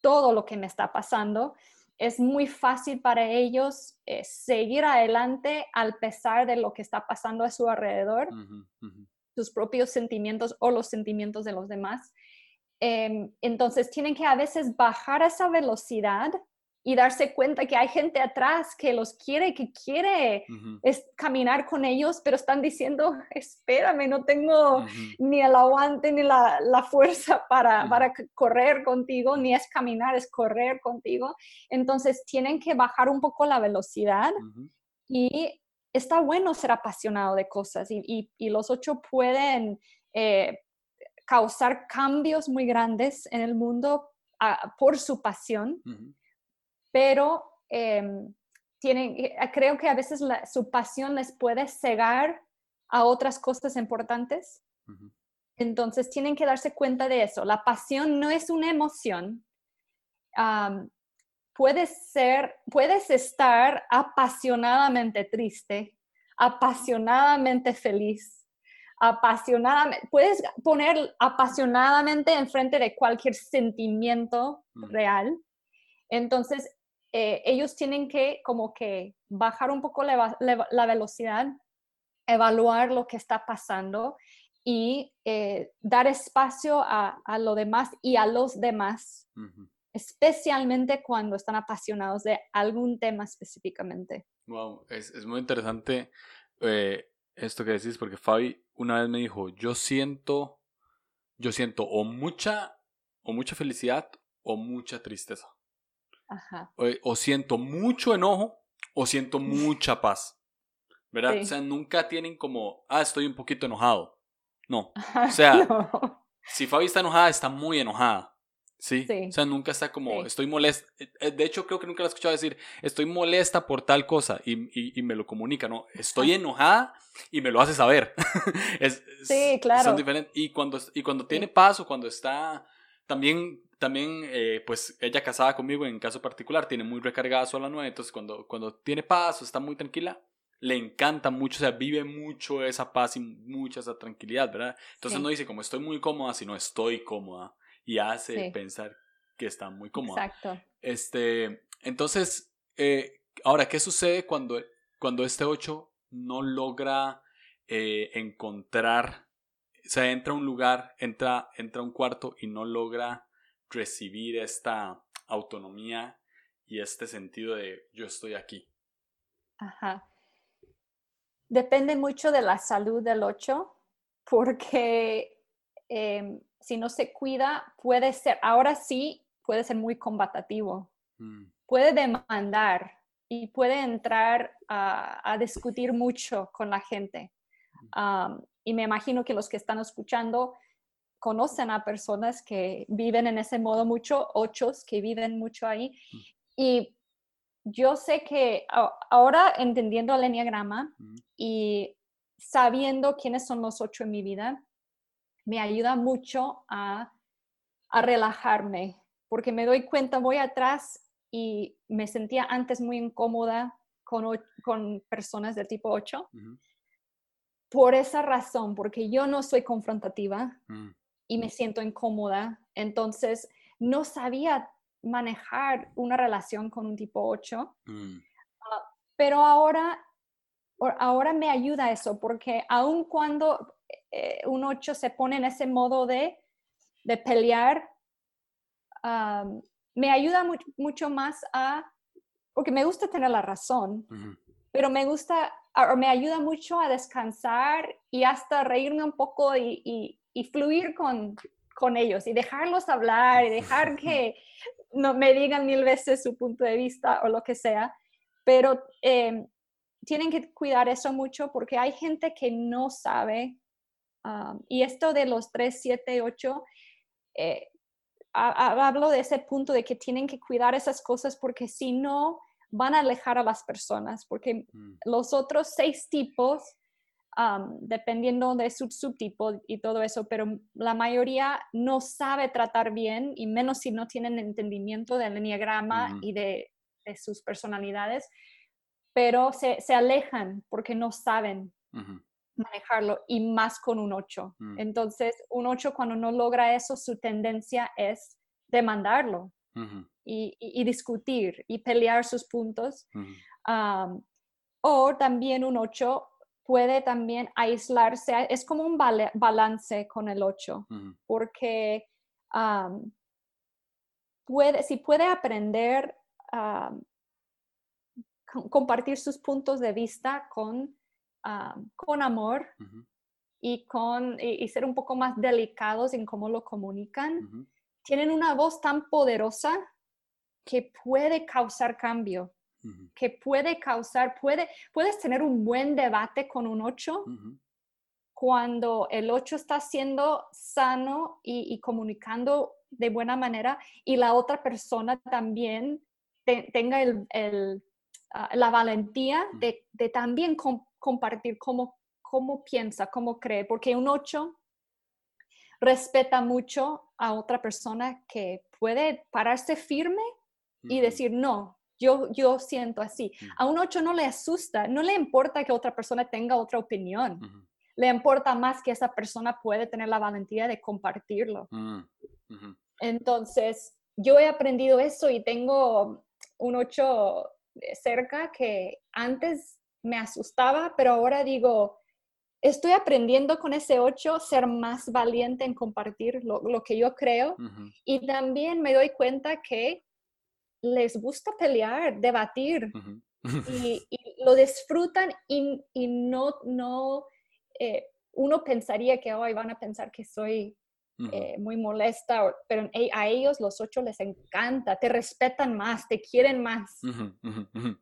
todo lo que me está pasando es muy fácil para ellos eh, seguir adelante al pesar de lo que está pasando a su alrededor, sus propios sentimientos o los sentimientos de los demás. Em, entonces tienen que a veces bajar esa velocidad y darse cuenta que hay gente atrás que los quiere, que quiere es caminar con ellos, pero están diciendo, espérame, no tengo ni el aguante ni la, fuerza para, para, correr contigo, ni es caminar, es correr contigo. Entonces tienen que bajar un poco la velocidad y está bueno ser apasionado de cosas y, y, los ocho pueden eh, causar cambios muy grandes en el mundo ah, por su pasión pero em, tienen, eh, creo que a veces su pasión les puede cegar a otras cosas importantes. Entonces tienen que darse cuenta de eso. La pasión no es una emoción. puedes ser, puedes estar apasionadamente triste, apasionadamente feliz, apasionadamente, puedes poner apasionadamente enfrente de cualquier sentimiento real. Entonces, eh, ellos tienen que como que bajar un poco la, velocidad, evaluar lo que está pasando y eh, dar espacio a, lo demás y a los demás, especialmente cuando están apasionados de algún tema específicamente. Wow, es, muy interesante eh, esto que decís, porque Fabi una vez me dijo, yo siento, yo siento o mucha, o mucha felicidad o mucha tristeza. O, siento mucho enojo o siento mucha paz. ¿Verdad? O sea, nunca tienen como, ah, estoy un poquito enojado. No. O sea, si Fabi está enojada, está muy enojada. ¿Sí? O sea, nunca está como, estoy molesta. Eh, eh, de hecho, creo que nunca la he escuchado decir, estoy molesta por tal cosa y, y, me lo comunica, ¿no? Estoy enojada y me lo hace saber. sí, claro. Son diferentes. Y cuando, y cuando tiene paz o cuando está también también, eh, pues ella casada conmigo en caso particular, tiene muy recargada su alma nueva, entonces cuando, cuando tiene paz o está muy tranquila, le encanta mucho, o sea, vive mucho esa paz y mucha esa tranquilidad, ¿verdad? Entonces no dice como estoy muy cómoda, sino estoy cómoda y hace pensar que está muy cómoda. Exacto. Este, entonces, eh, ahora, ¿qué sucede cuando, cuando este 8 no logra eh, encontrar, o sea, entra a un lugar, entra, entra a un cuarto y no logra recibir esta autonomía y este sentido de yo estoy aquí? Ajá. Depende mucho de la salud del 8, porque em, si no se cuida, puede ser, ahora sí, puede ser muy combatativo. Mm. Puede demandar y puede entrar a, discutir mucho con la gente. Y me imagino que los que están escuchando conocen a personas que viven en ese modo mucho, ochos que viven mucho ahí. Mm. Y yo sé que ahora entendiendo el enneagrama mm. y sabiendo quiénes son los ocho en mi vida, me ayuda mucho a, relajarme, porque me doy cuenta, voy atrás y me sentía antes muy incómoda con, con personas de tipo 8. Por esa razón, porque yo no soy confrontativa, mm y me siento incómoda. Entonces, no sabía manejar una relación con un tipo 8. Mm. Ah, pero ahora, ahora me ayuda eso, porque aun cuando eh, un 8 se pone en ese modo de, de pelear, me ayuda mucho más a, porque me gusta tener la razón, pero me gusta, me ayuda mucho a descansar y hasta reírme un poco y, y fluir con, con ellos y dejarlos hablar y dejar que no, me digan mil veces su punto de vista o lo que sea, pero em, tienen que cuidar eso mucho porque hay gente que no sabe, y esto de los 3, 7, 8, hablo de ese punto de que tienen que cuidar esas cosas porque si no, van a alejar a las personas, porque mm. los otros seis tipos dependiendo de su subtipo y todo eso, pero la mayoría no sabe tratar bien y menos si no tienen entendimiento del enneagrama y de, sus personalidades, pero se, se, alejan porque no saben manejarlo y más con un 8. Mm. Entonces, un 8 cuando no logra eso, su tendencia es demandarlo y, y, discutir y pelear sus puntos. o también un 8 puede también aislarse, es como un balance con el 8, porque puede, si puede aprender compartir sus puntos de vista con, con amor y, con, y, ser un poco más delicados en cómo lo comunican. Tienen una voz tan poderosa que puede causar cambio, que puede causar, puede, puedes tener un buen debate con un 8 cuando el 8 está siendo sano y, comunicando de buena manera y la otra persona también tenga el, ah, la valentía de, también compartir cómo, cómo piensa, cómo cree, porque un 8 respeta mucho a otra persona que puede pararse firme y decir, no, yo, yo siento así. A un 8 no le asusta, no le importa que otra persona tenga otra opinión. Le importa más que esa persona puede tener la valentía de compartirlo. Mm, Entonces, yo he aprendido eso y tengo un ocho cerca que antes me asustaba, pero ahora digo, estoy aprendiendo con ese ocho ser más valiente en compartir lo, que yo creo y también me doy cuenta que les gusta pelear, debatir y, lo disfrutan y, y no, no eh, uno pensaría que hoy van a pensar que soy eh, muy molesta, pero a ellos los ocho les encanta, te respetan más, te quieren más.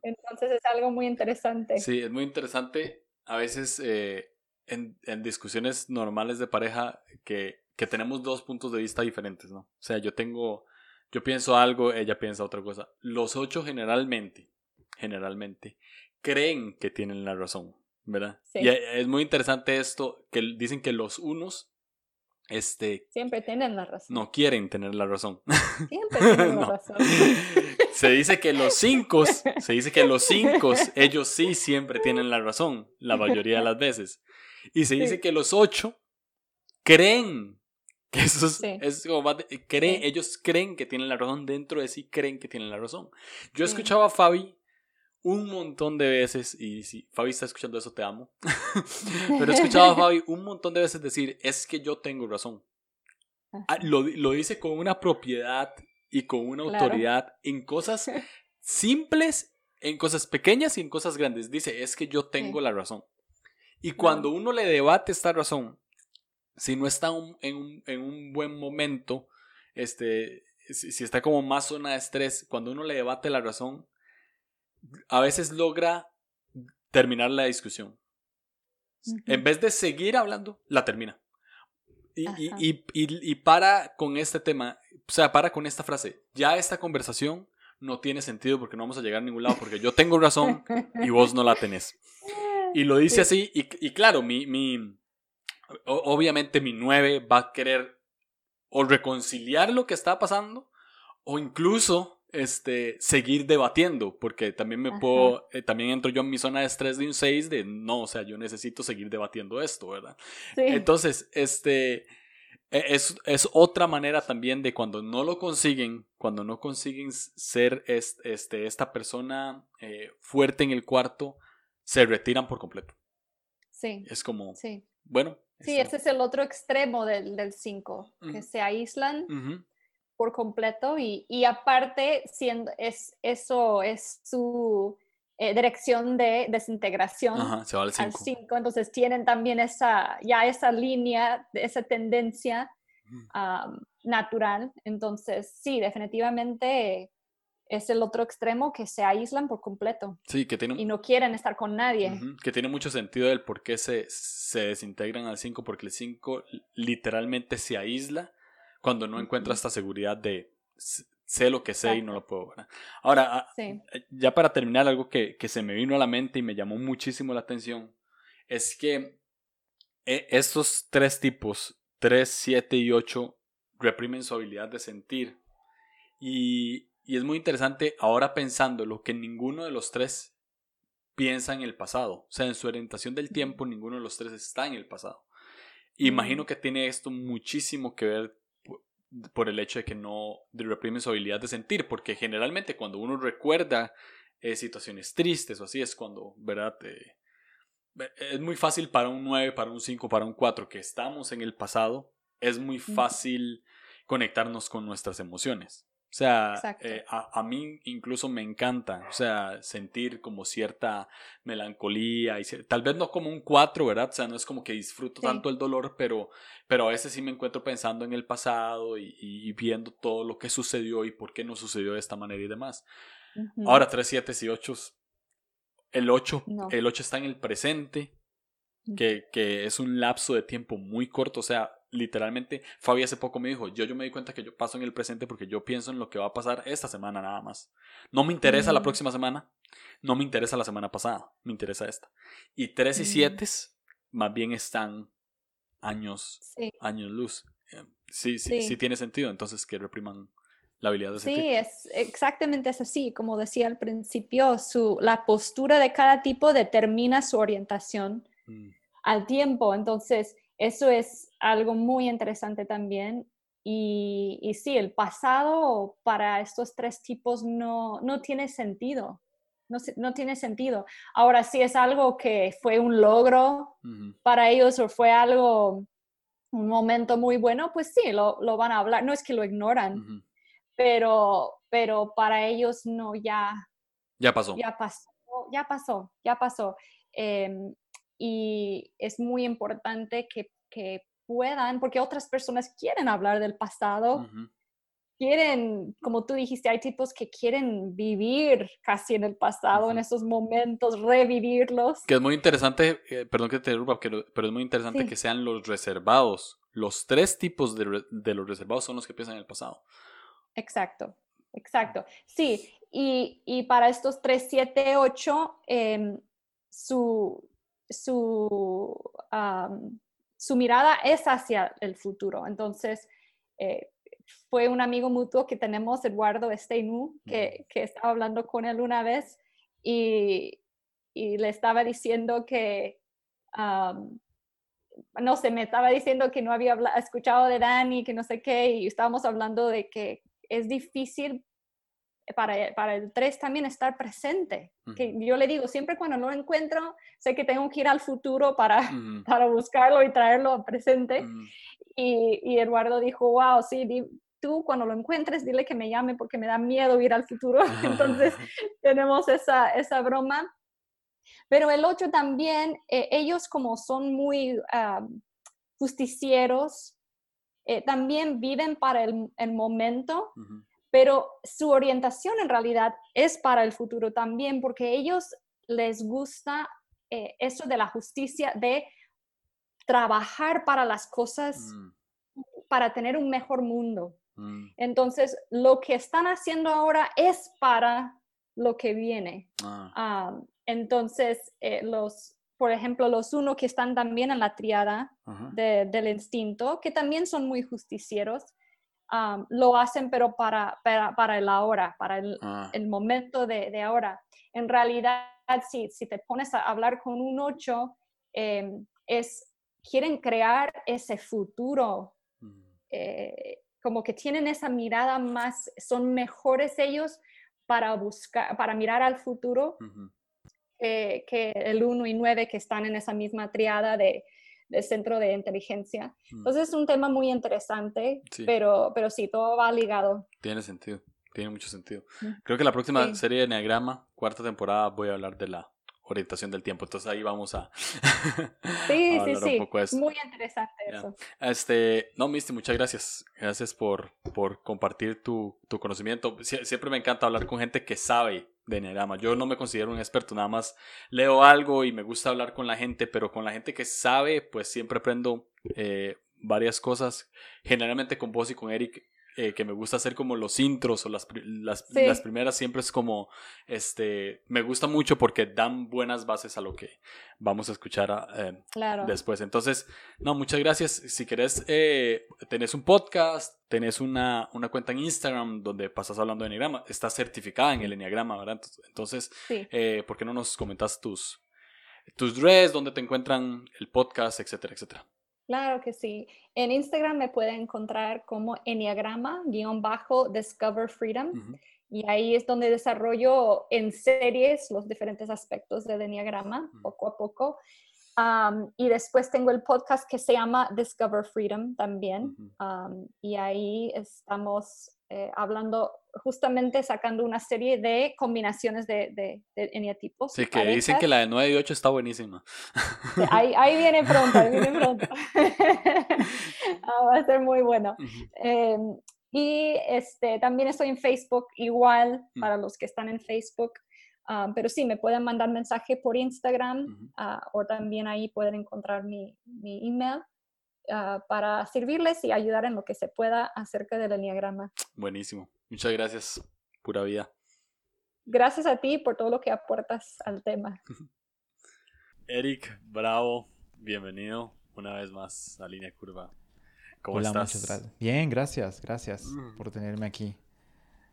Entonces es algo muy interesante. Sí, es muy interesante. A veces eh, en, en, discusiones normales de pareja que, que, tenemos dos puntos de vista diferentes, ¿no? O sea, yo tengo, yo pienso algo, ella piensa otra cosa. Los ocho generalmente, generalmente, creen que tienen la razón. ¿verdad? Y es muy interesante esto, que dicen que los unos, este... Siempre tienen la razón. No quieren tener la razón. Siempre tienen la razón. se dice que los cinco, se dice que los cinco, ellos sí siempre tienen la razón, la mayoría de las veces. Y se dice que los ocho creen que eso es, como creen, ellos creen que tienen la razón dentro de sí, creen que tienen la razón. Yo escuchaba a Fabi un montón de veces, y si Fabi está escuchando eso, te amo, pero he escuchado a Fabi un montón de veces decir, es que yo tengo razón. Ah, lo, lo, dice con una propiedad y con una autoridad en cosas simples, en cosas pequeñas y en cosas grandes. Dice, es que yo tengo la razón. Y cuando uno le debate esta razón, si no está en, un, en, un, buen momento, este, si, si está como más zona de estrés, cuando uno le debate la razón, a veces logra terminar la discusión. En vez de seguir hablando, la termina. Y, y, y, para con este tema, o sea, para con esta frase. Ya esta conversación no tiene sentido porque no vamos a llegar a ningún lado porque yo tengo razón y vos no la tenés. Y lo dice así, y, claro, mi, mi, obviamente mi 9 va a querer o reconciliar lo que está pasando o incluso este, seguir debatiendo, porque también me puedo, eh, también entro yo en mi zona de estrés de un 6 de no, o sea, yo necesito seguir debatiendo esto, ¿verdad? Entonces, este, e, es, es, otra manera también de cuando no lo consiguen, cuando no consiguen ser este, esta persona eh, fuerte en el cuarto, se retiran por completo. Sí. Es como, sí. bueno. Sí, ese es el otro extremo del 5, que se aíslan por completo y, y aparte siendo, es, eso es su eh, dirección de desintegración al 5. Entonces tienen también esa, ya esa línea, esa tendencia natural. Entonces sí, definitivamente es el otro extremo que se aíslan por completo. Sí, que tiene... Y no quieren estar con nadie. que tiene mucho sentido el por qué se, se desintegran al 5, porque el 5 literalmente se aísla cuando no encuentra esta seguridad de sé lo que sé y no lo puedo. Ahora, ah, eh, ya para terminar, algo que, que, se me vino a la mente y me llamó muchísimo la atención es que eh, estos tres tipos, 3, 7 y 8, reprimen su habilidad de sentir. Y, y es muy interesante ahora pensando lo que ninguno de los tres piensa en el pasado. O sea, en su orientación del tiempo, ninguno de los tres está en el pasado. Imagino que tiene esto muchísimo que ver por el hecho de que no reprime su habilidad de sentir, porque generalmente cuando uno recuerda eh, situaciones tristes o así es cuando, ¿verdad? Eh, es muy fácil para un 9, para un 5, para un 4 que estamos en el pasado, es muy fácil conectarnos con nuestras emociones. O sea, eh, a, mí incluso me encanta, o sea, sentir como cierta melancolía y tal vez no como un cuatro, ¿verdad? O sea, no es como que disfruto tanto el dolor, pero, pero a veces sí me encuentro pensando en el pasado y, viendo todo lo que sucedió y por qué no sucedió de esta manera y demás. Ahora, 3, 7 y 8, el 8, el 8 está en el presente, que, que es un lapso de tiempo muy corto, o sea, literalmente, Fabi hace poco me dijo, yo, yo me di cuenta que yo paso en el presente porque yo pienso en lo que va a pasar esta semana nada más. No me interesa la mm. próxima semana, no me interesa la semana pasada, me interesa esta. Y 3 y 7 mm. más bien están años, años luz. Eh, sí, sí, sí, tiene sentido, entonces que repriman la habilidad de sentir. Sí, es exactamente es así, como decía al principio, su, la postura de cada tipo determina su orientación mm. al tiempo, entonces eso es algo muy interesante también. Y, y, sí, el pasado para estos tres tipos no, no tiene sentido. No, no, tiene sentido. Ahora, si es algo que fue un logro para ellos o fue algo, un momento muy bueno, pues sí, lo, lo van a hablar. No es que lo ignoran, pero, pero para ellos no, ya. Ya pasó. Ya pasó, ya pasó, ya pasó. Em, y es muy importante que, que puedan, porque otras personas quieren hablar del pasado, quieren, como tú dijiste, hay tipos que quieren vivir casi en el pasado, en esos momentos, revivirlos. Que es muy interesante, eh, perdón que te interrumpa, pero es muy interesante que sean los reservados. Los tres tipos de, de, los reservados son los que piensan en el pasado. Exacto, exacto. Sí, y, y para estos 3, 7, 8, su, su su mirada es hacia el futuro. Entonces, eh, fue un amigo mutuo que tenemos, Eduardo Esteinu, que, que estaba hablando con él una vez y, y le estaba diciendo que, no sé, me estaba diciendo que no había escuchado de Dani, que no sé qué, y estábamos hablando de que es difícil para, para el 3 también estar presente. Que yo le digo, siempre cuando lo encuentro, sé que tengo que ir al futuro para, para buscarlo y traerlo al presente. y, y, Eduardo dijo, wow, sí, tú cuando lo encuentres, dile que me llame porque me da miedo ir al futuro. Entonces tenemos esa, esa broma. Pero el 8 también, eh, ellos como son muy justicieros, eh, también viven para el, el momento pero su orientación en realidad es para el futuro también, porque a ellos les gusta eh, eso de la justicia, de trabajar para las cosas, mm. para tener un mejor mundo. Mm. Entonces, lo que están haciendo ahora es para lo que viene. Ah. entonces, eh, los, por ejemplo, los uno que están también en la triada del instinto, que también son muy justicieros, lo hacen pero para, para, el ahora, para el, ah. momento de, ahora. En realidad, si, si te pones a hablar con un 8, em, es, quieren crear ese futuro, mm. eh, como que tienen esa mirada más, son mejores ellos para buscar, para mirar al futuro que el 1 y 9 que están en esa misma triada de del centro de inteligencia. Mm. Entonces es un tema muy interesante, Pero, pero sí, todo va ligado. Tiene sentido, tiene mucho sentido. Mm. Creo que la próxima serie de Enneagrama, cuarta temporada, voy a hablar de la orientación del tiempo. Entonces ahí vamos a. sí, sí, sí. Muy interesante eso. Este, no, Misty, muchas gracias. Gracias por, por compartir tu, tu conocimiento. siempre me encanta hablar con gente que sabe de Enneagrama. Yo no me considero un experto, nada más leo algo y me gusta hablar con la gente, pero con la gente que sabe, pues siempre aprendo eh, varias cosas. Generalmente con vos y con Eric eh, que me gusta hacer como los intros o las, las, las, primeras siempre es como, este, me gusta mucho porque dan buenas bases a lo que vamos a escuchar eh, después. Entonces, no, muchas gracias. Si querés, eh, tenés un podcast, tenés una, una cuenta en Instagram donde pasas hablando de Enneagrama, estás certificada en el Enneagrama, ¿verdad? Entonces, ¿por qué no nos comentas tus, tus redes, dónde te encuentran el podcast, etcétera, etcétera? Claro que sí. En Instagram me pueden encontrar como Enneagrama-Discover Freedom. Y ahí es donde desarrollo en series los diferentes aspectos del Enneagrama, poco a poco. y después tengo el podcast que se llama Discover Freedom también. y ahí estamos eh, hablando, justamente sacando una serie de combinaciones de, de, de eneatipos. Sí, que dicen que la de 9 y 8 está buenísima. Ahí, ahí viene pronto, ahí viene pronto. Ah, va a ser muy bueno. Em, y este, también estoy en Facebook, igual Mm. para los que están en Facebook. Ah, pero sí, me pueden mandar mensaje por Instagram Ujú. ah, o también ahí pueden encontrar mi, mi email ah, para servirles y ayudar en lo que se pueda acerca del enneagrama. Buenísimo. Muchas gracias. Pura vida. Gracias a ti por todo lo que aportas al tema. Eric, bravo. Bienvenido una vez más a Línea Curva. ¿Cómo Hola, estás? muchas gracias. Bien, gracias, gracias Mm. por tenerme aquí.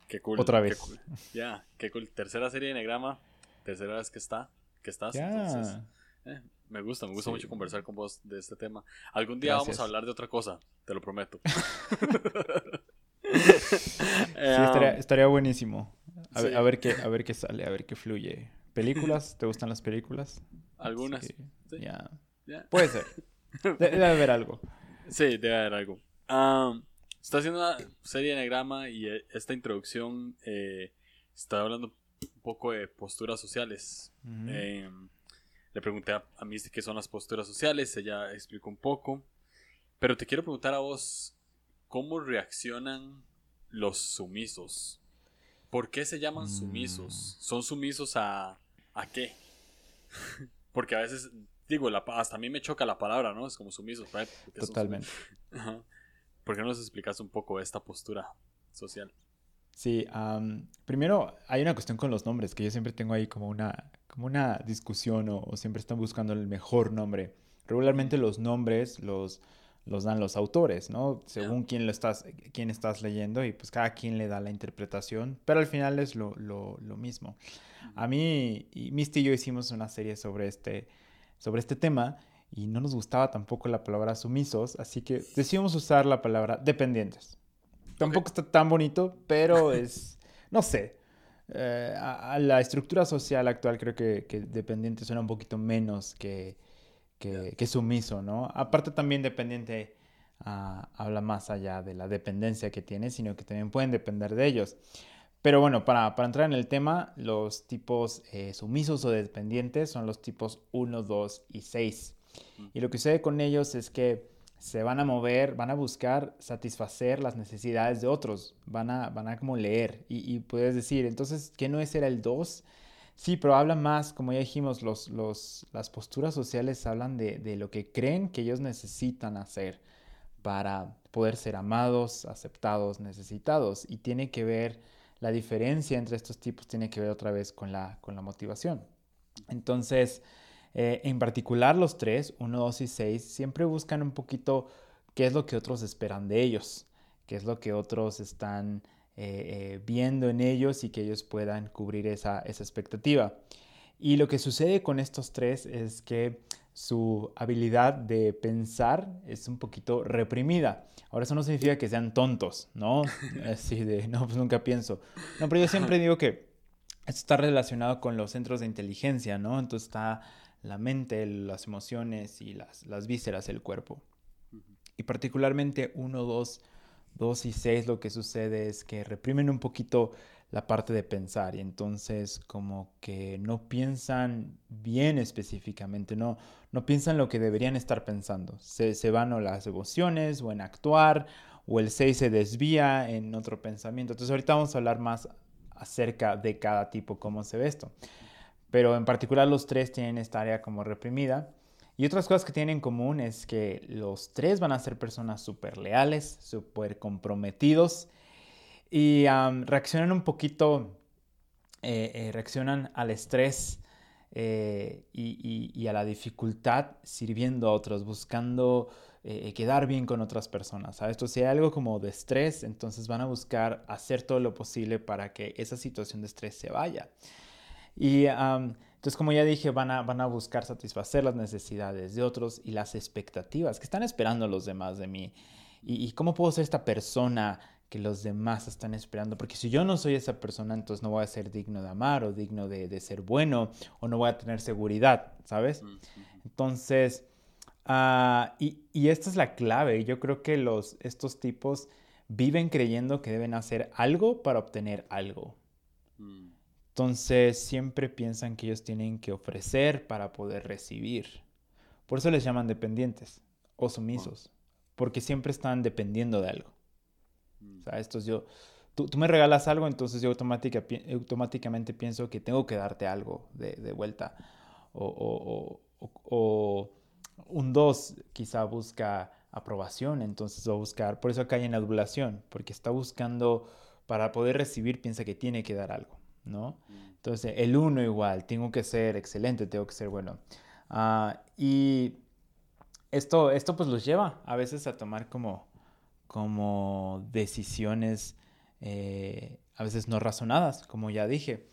Qué cool. Otra qué vez. cool. Ya, qué cool. Tercera serie de Eneagrama. Tercera vez que está. Que estás. Entonces, eh, me gusta, me gusta Sí. mucho conversar con vos de este tema. Algún día vamos a hablar de otra cosa, te lo prometo. Sí, Eh, estaría, um, estaría buenísimo. A, ver, a ver qué, a ver qué sale, a ver qué fluye. ¿Películas? ¿Te gustan las películas? algunas. Sí, Sí. Ya. Puede ser. De- Debe haber algo. Sí, debe haber algo. Um, está haciendo una serie de eneagrama y eh, esta introducción eh, está hablando un poco de posturas sociales. Eh, le pregunté a, a Misty qué son las posturas sociales, ella explicó un poco. Pero te quiero preguntar a vos, ¿cómo reaccionan los sumisos? ¿Por qué se llaman Mm. sumisos? ¿Son sumisos a, a qué? Porque a veces, digo, la, hasta a mí me choca la palabra, ¿no? Es como sumisos. son Totalmente. sumisos. ¿Por qué no nos explicas un poco esta postura social? Sí, primero hay una cuestión con los nombres que yo siempre tengo ahí como una, como una discusión o, o siempre están buscando el mejor nombre. Regularmente los nombres los, los dan los autores, ¿no? Según quién lo estás, quién estás leyendo y pues cada quien le da la interpretación, pero al final es lo, lo, lo mismo. A mí y Misty y yo hicimos una serie sobre este, sobre este tema y no nos gustaba tampoco la palabra sumisos, así que decidimos usar la palabra dependientes. Tampoco está tan bonito, pero es, no sé, eh, a, a la estructura social actual creo que, que dependiente suena un poquito menos que, que, que sumiso, ¿no? Aparte también dependiente ah, habla más allá de la dependencia que tiene, sino que también pueden depender de ellos. Pero bueno, para, para entrar en el tema, los tipos eh, sumisos o dependientes son los tipos 1, 2 y 6. Y lo que sucede con ellos es que se van a mover, van a buscar satisfacer las necesidades de otros, van a, van a como leer y, puedes decir, entonces, ¿qué no es era el 2? Sí, pero habla más, como ya dijimos, los, los, las posturas sociales hablan de, de lo que creen que ellos necesitan hacer para poder ser amados, aceptados, necesitados. Y tiene que ver, la diferencia entre estos tipos tiene que ver otra vez con la, con la motivación. Entonces, eh, en particular los tres, 1, 2 y 6, siempre buscan un poquito qué es lo que otros esperan de ellos, qué es lo que otros están eh, eh, viendo en ellos y que ellos puedan cubrir esa, esa expectativa. Y lo que sucede con estos tres es que su habilidad de pensar es un poquito reprimida. Ahora eso no significa que sean tontos, ¿no? Así de, no, pues nunca pienso. No, pero yo siempre digo que esto está relacionado con los centros de inteligencia, ¿no? Entonces está la mente, las emociones y las, las vísceras del cuerpo. Y particularmente 1, 2, 2 y 6 lo que sucede es que reprimen un poquito la parte de pensar y entonces como que no piensan bien específicamente, no, no piensan lo que deberían estar pensando. Se, se van o las emociones o en actuar o el 6 se desvía en otro pensamiento. Entonces ahorita vamos a hablar más acerca de cada tipo, cómo se ve esto. Pero en particular los tres tienen esta área como reprimida. Y otras cosas que tienen en común es que los tres van a ser personas súper leales, súper comprometidos y um, reaccionan un poquito, eh, eh, reaccionan al estrés eh, y, y, y, a la dificultad sirviendo a otros, buscando eh, quedar bien con otras personas. ¿sabes? Entonces, si hay algo como de estrés, entonces van a buscar hacer todo lo posible para que esa situación de estrés se vaya. Y um, entonces, como ya dije, van a, van a buscar satisfacer las necesidades de otros y las expectativas que están esperando los demás de mí. ¿Y, y cómo puedo ser esta persona que los demás están esperando? Porque si yo no soy esa persona, entonces no voy a ser digno de amar o digno de, de ser bueno o no voy a tener seguridad, ¿sabes? Entonces, uh, y, y, esta es la clave. Yo creo que los, estos tipos viven creyendo que deben hacer algo para obtener algo. Mm. Entonces siempre piensan que ellos tienen que ofrecer para poder recibir. Por eso les llaman dependientes o sumisos, porque siempre están dependiendo de algo. Mm. O sea, estos yo, tú, me regalas algo, entonces yo automáticamente pienso que tengo que darte algo de, vuelta. O, o, un dos quizá busca aprobación, entonces va a buscar, por eso acá hay en adulación, porque está buscando, para poder recibir, piensa que tiene que dar algo, ¿no? Mm. Entonces, el uno igual, tengo que ser excelente, tengo que ser bueno. Ah, y esto, esto pues los lleva a veces a tomar como, como decisiones eh, a veces no razonadas, como ya dije.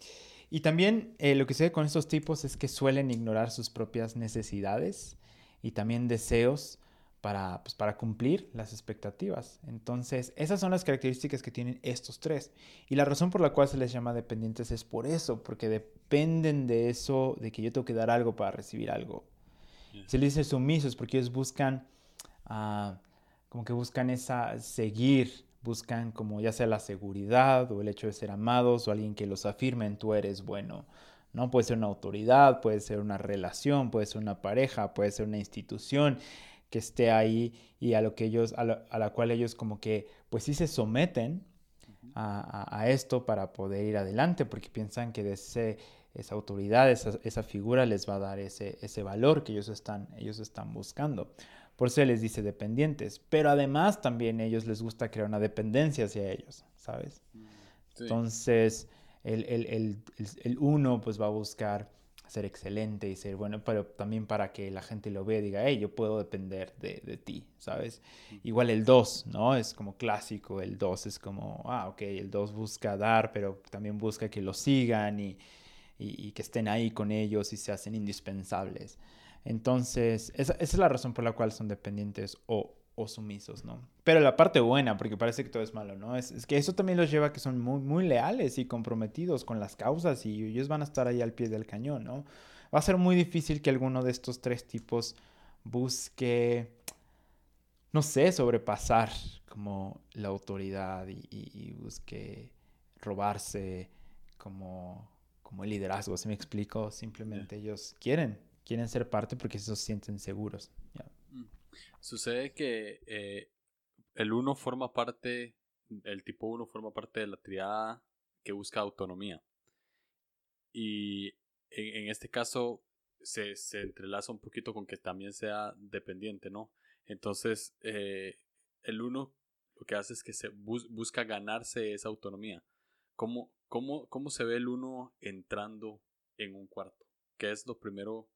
Y también eh, lo que sucede con estos tipos es que suelen ignorar sus propias necesidades y también deseos para, pues, para cumplir las expectativas. Entonces, esas son las características que tienen estos tres. Y la razón por la cual se les llama dependientes es por eso, porque dependen de eso, de que yo tengo que dar algo para recibir algo. Se les dice sumisos porque ellos buscan, ah, como que buscan esa, seguir, buscan como ya sea la seguridad o el hecho de ser amados o alguien que los afirme en tú eres bueno. ¿no? Puede ser una autoridad, puede ser una relación, puede ser una pareja, puede ser una institución que esté ahí y a lo que ellos, a la, cual ellos como que pues sí se someten a, esto para poder ir adelante porque piensan que de ese, esa autoridad, esa, esa, figura les va a dar ese, ese valor que ellos están, ellos están buscando. Por eso les dice dependientes, pero además también a ellos les gusta crear una dependencia hacia ellos, ¿sabes? Mm, Entonces, el, el, el, el, uno pues va a buscar ser excelente y ser bueno, pero también para que la gente lo vea y diga, hey, yo puedo depender de, de ti, ¿sabes? Igual el 2, ¿no? Es como clásico, el 2 es como, ah, ok, el 2 busca dar, pero también busca que lo sigan y, y, que estén ahí con ellos y se hacen indispensables. Entonces, esa, esa es la razón por la cual son dependientes o o sumisos, ¿no? Pero la parte buena, porque parece que todo es malo, ¿no? Es, que eso también los lleva a que son muy, muy leales y comprometidos con las causas y ellos van a estar ahí al pie del cañón, ¿no? Va a ser muy difícil que alguno de estos tres tipos busque, no sé, sobrepasar como la autoridad y, busque robarse como, como el liderazgo, ¿se me explico? Simplemente ellos quieren, quieren ser parte porque se sienten seguros. Sucede que eh, el uno forma parte, el tipo 1 forma parte de la triada que busca autonomía. Y en, este caso se, se, entrelaza un poquito con que también sea dependiente, ¿no? Entonces, eh, el uno lo que hace es que se busca ganarse esa autonomía. ¿Cómo, cómo, ¿Cómo se ve el uno entrando en un cuarto? ¿Qué es lo primero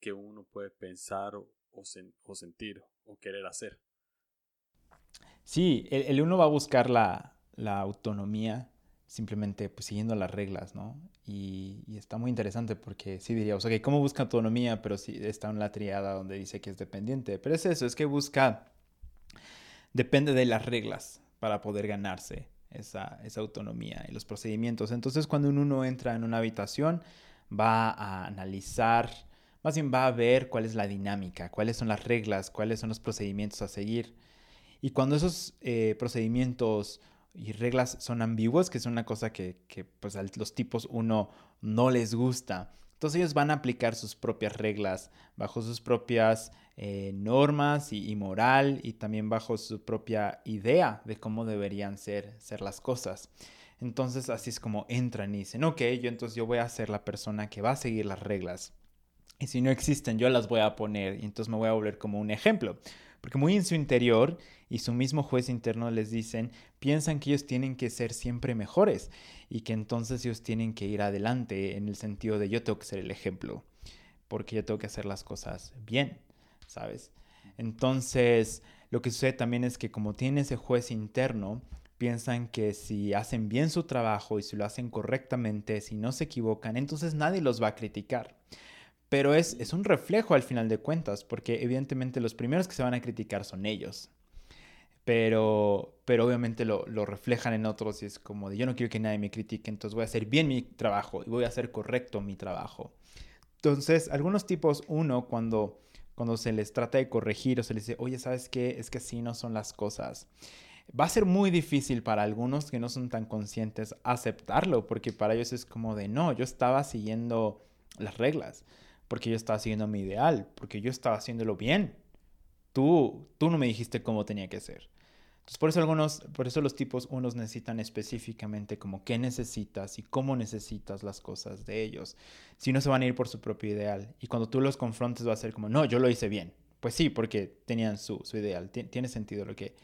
que uno puede pensar o, sentir o querer hacer. Sí, el, uno va a buscar la, autonomía simplemente pues, siguiendo las reglas, ¿no? Y, está muy interesante porque sí diríamos, ok, ¿cómo busca autonomía? Pero sí está en la triada donde dice que es dependiente. Pero es eso, es que busca, depende de las reglas para poder ganarse esa, esa autonomía y los procedimientos. Entonces cuando uno entra en una habitación, va a analizar más bien va a ver cuál es la dinámica, cuáles son las reglas, cuáles son los procedimientos a seguir. Y cuando esos eh, procedimientos y reglas son ambiguos, que es una cosa que, pues, a los tipos uno no les gusta, entonces ellos van a aplicar sus propias reglas bajo sus propias eh, normas y, moral y también bajo su propia idea de cómo deberían ser, ser las cosas. Entonces así es como entran y dicen, ok, yo entonces yo voy a ser la persona que va a seguir las reglas. Y si no existen, yo las voy a poner y entonces me voy a volver como un ejemplo. Porque muy en su interior y su mismo juez interno les dicen, piensan que ellos tienen que ser siempre mejores y que entonces ellos tienen que ir adelante en el sentido de yo tengo que ser el ejemplo, porque yo tengo que hacer las cosas bien, ¿sabes? Entonces, lo que sucede también es que como tienen ese juez interno, piensan que si hacen bien su trabajo y si lo hacen correctamente, si no se equivocan, entonces nadie los va a criticar. Pero es, es un reflejo al final de cuentas, porque evidentemente los primeros que se van a criticar son ellos. Pero, pero obviamente lo, lo, reflejan en otros y es como de yo no quiero que nadie me critique, entonces voy a hacer bien mi trabajo y voy a hacer correcto mi trabajo. Entonces, algunos tipos, uno, cuando, cuando se les trata de corregir o se les dice, oye, ¿sabes qué? Es que así no son las cosas. va a ser muy difícil para algunos que no son tan conscientes aceptarlo, porque para ellos es como de, no, yo estaba siguiendo las reglas, porque yo estaba siguiendo mi ideal, porque yo estaba haciéndolo bien. Tú, tú no me dijiste cómo tenía que ser. Entonces, por eso algunos, por eso los tipos unos necesitan específicamente como qué necesitas y cómo necesitas las cosas de ellos. Si no se van a ir por su propio ideal. Y cuando tú los confrontes va a ser como, no, yo lo hice bien. Pues sí, porque tenían su, su ideal. Tiene sentido lo que,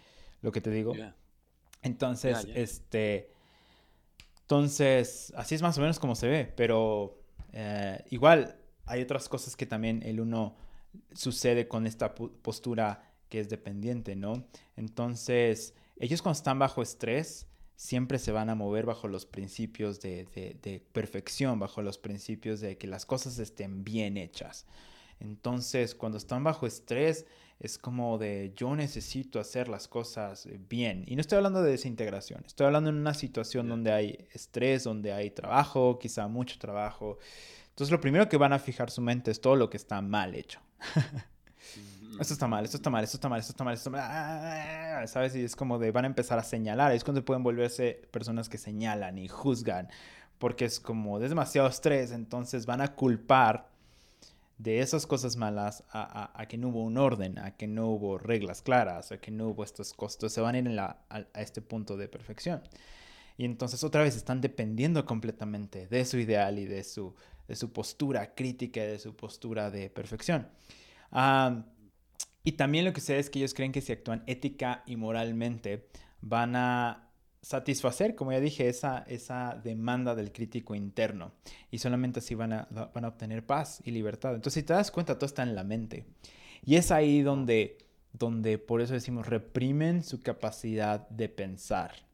lo que te digo. Entonces, este... Entonces, así es más o menos como se ve, pero eh, igual hay otras cosas que también el uno sucede con esta postura que es dependiente, ¿no? Entonces, ellos cuando están bajo estrés, siempre se van a mover bajo los principios de, de, perfección, bajo los principios de que las cosas estén bien hechas. Entonces, cuando están bajo estrés, es como de yo necesito hacer las cosas bien. Y no estoy hablando de desintegración, estoy hablando en una situación donde hay estrés, donde hay trabajo, quizá mucho trabajo. Entonces lo primero que van a fijar su mente es todo lo que está mal hecho. esto está mal, esto está mal, esto está mal, esto está mal, esto está mal. ¿Sabes? Y es como de van a empezar a señalar. Es cuando pueden volverse personas que señalan y juzgan. Porque es como es demasiado estrés, entonces van a culpar de esas cosas malas a, que no hubo un orden, a que no hubo reglas claras, a que no hubo estos costos, se van a ir a, este punto de perfección. Y entonces otra vez están dependiendo completamente de su ideal y de su, de su postura crítica, de su postura de perfección. y también lo que sé es que ellos creen que si actúan ética y moralmente van a satisfacer, como ya dije, esa, esa demanda del crítico interno. Y solamente así van a, van a obtener paz y libertad. Entonces, si te das cuenta, todo está en la mente. Y es ahí donde, donde por eso decimos, reprimen su capacidad de pensar.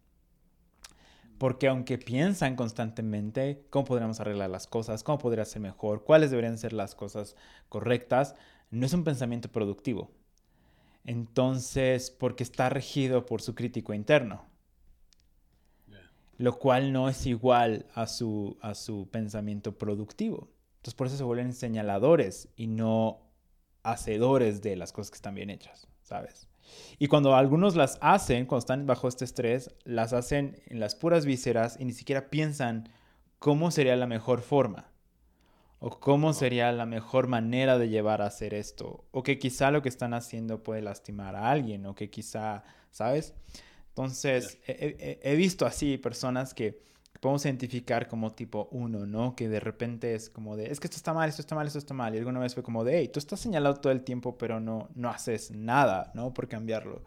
Porque aunque piensan constantemente cómo podríamos arreglar las cosas, cómo podría ser mejor, cuáles deberían ser las cosas correctas, no es un pensamiento productivo. Entonces, porque está regido por su crítico interno lo cual no es igual a su, a su pensamiento productivo. Entonces por eso se vuelven señaladores y no hacedores de las cosas que están bien hechas, ¿sabes? Y cuando algunos las hacen, cuando están bajo este estrés, las hacen en las puras vísceras y ni siquiera piensan cómo sería la mejor forma o cómo sería la mejor manera de llevar a hacer esto, o que quizá lo que están haciendo puede lastimar a alguien, o que quizá, ¿sabes? Entonces, he, visto así personas que podemos identificar como tipo uno, ¿no? Que de repente es como de, es que esto está mal, esto está mal, esto está mal. Y alguna vez fue como de, hey, tú estás señalado todo el tiempo, pero no, no haces nada, ¿no? Por cambiarlo.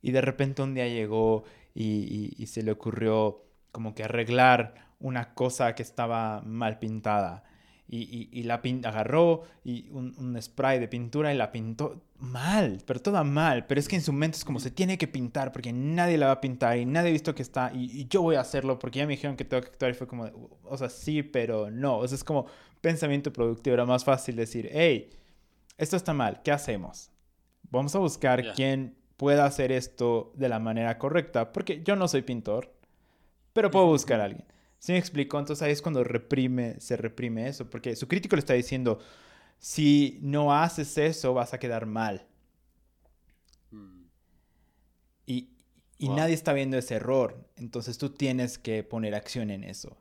Y de repente un día llegó y, se le ocurrió como que arreglar una cosa que estaba mal pintada y, y, la agarró y un, spray de pintura y la pintó mal, pero toda mal. Pero es que en su mente es como se tiene que pintar porque nadie la va a pintar y nadie ha visto que está y, yo voy a hacerlo porque ya me dijeron que tengo que actuar y fue como, o sea, sí, pero no. O sea, es como pensamiento productivo. Era más fácil decir, hey, esto está mal, ¿qué hacemos? Vamos a buscar quién pueda hacer esto de la manera correcta porque yo no soy pintor, pero puedo buscar a alguien. ¿Sí me explico? Entonces ahí es cuando reprime, se reprime eso, porque su crítico le está diciendo, si no haces eso vas a quedar mal. Hmm. Y, y nadie está viendo ese error, entonces tú tienes que poner acción en eso.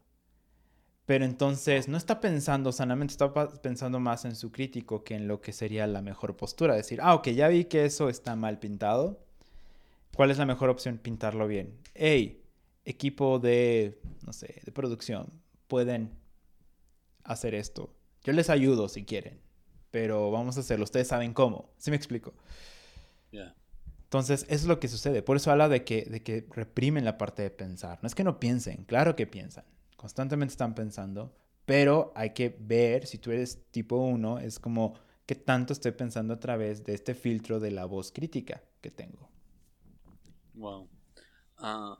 Pero entonces no está pensando sanamente, está pensando más en su crítico que en lo que sería la mejor postura. Decir, ah, ok, ya vi que eso está mal pintado. ¿Cuál es la mejor opción? Pintarlo bien. Hey, equipo de, no sé, de producción pueden hacer esto. Yo les ayudo si quieren, pero vamos a hacerlo. Ustedes saben cómo. ¿Sí me explico? Entonces, eso es lo que sucede. Por eso habla de que, de que reprimen la parte de pensar. No es que no piensen, claro que piensan. Constantemente están pensando, pero hay que ver, si tú eres tipo 1, es como qué tanto estoy pensando a través de este filtro de la voz crítica que tengo. Wow. Ah,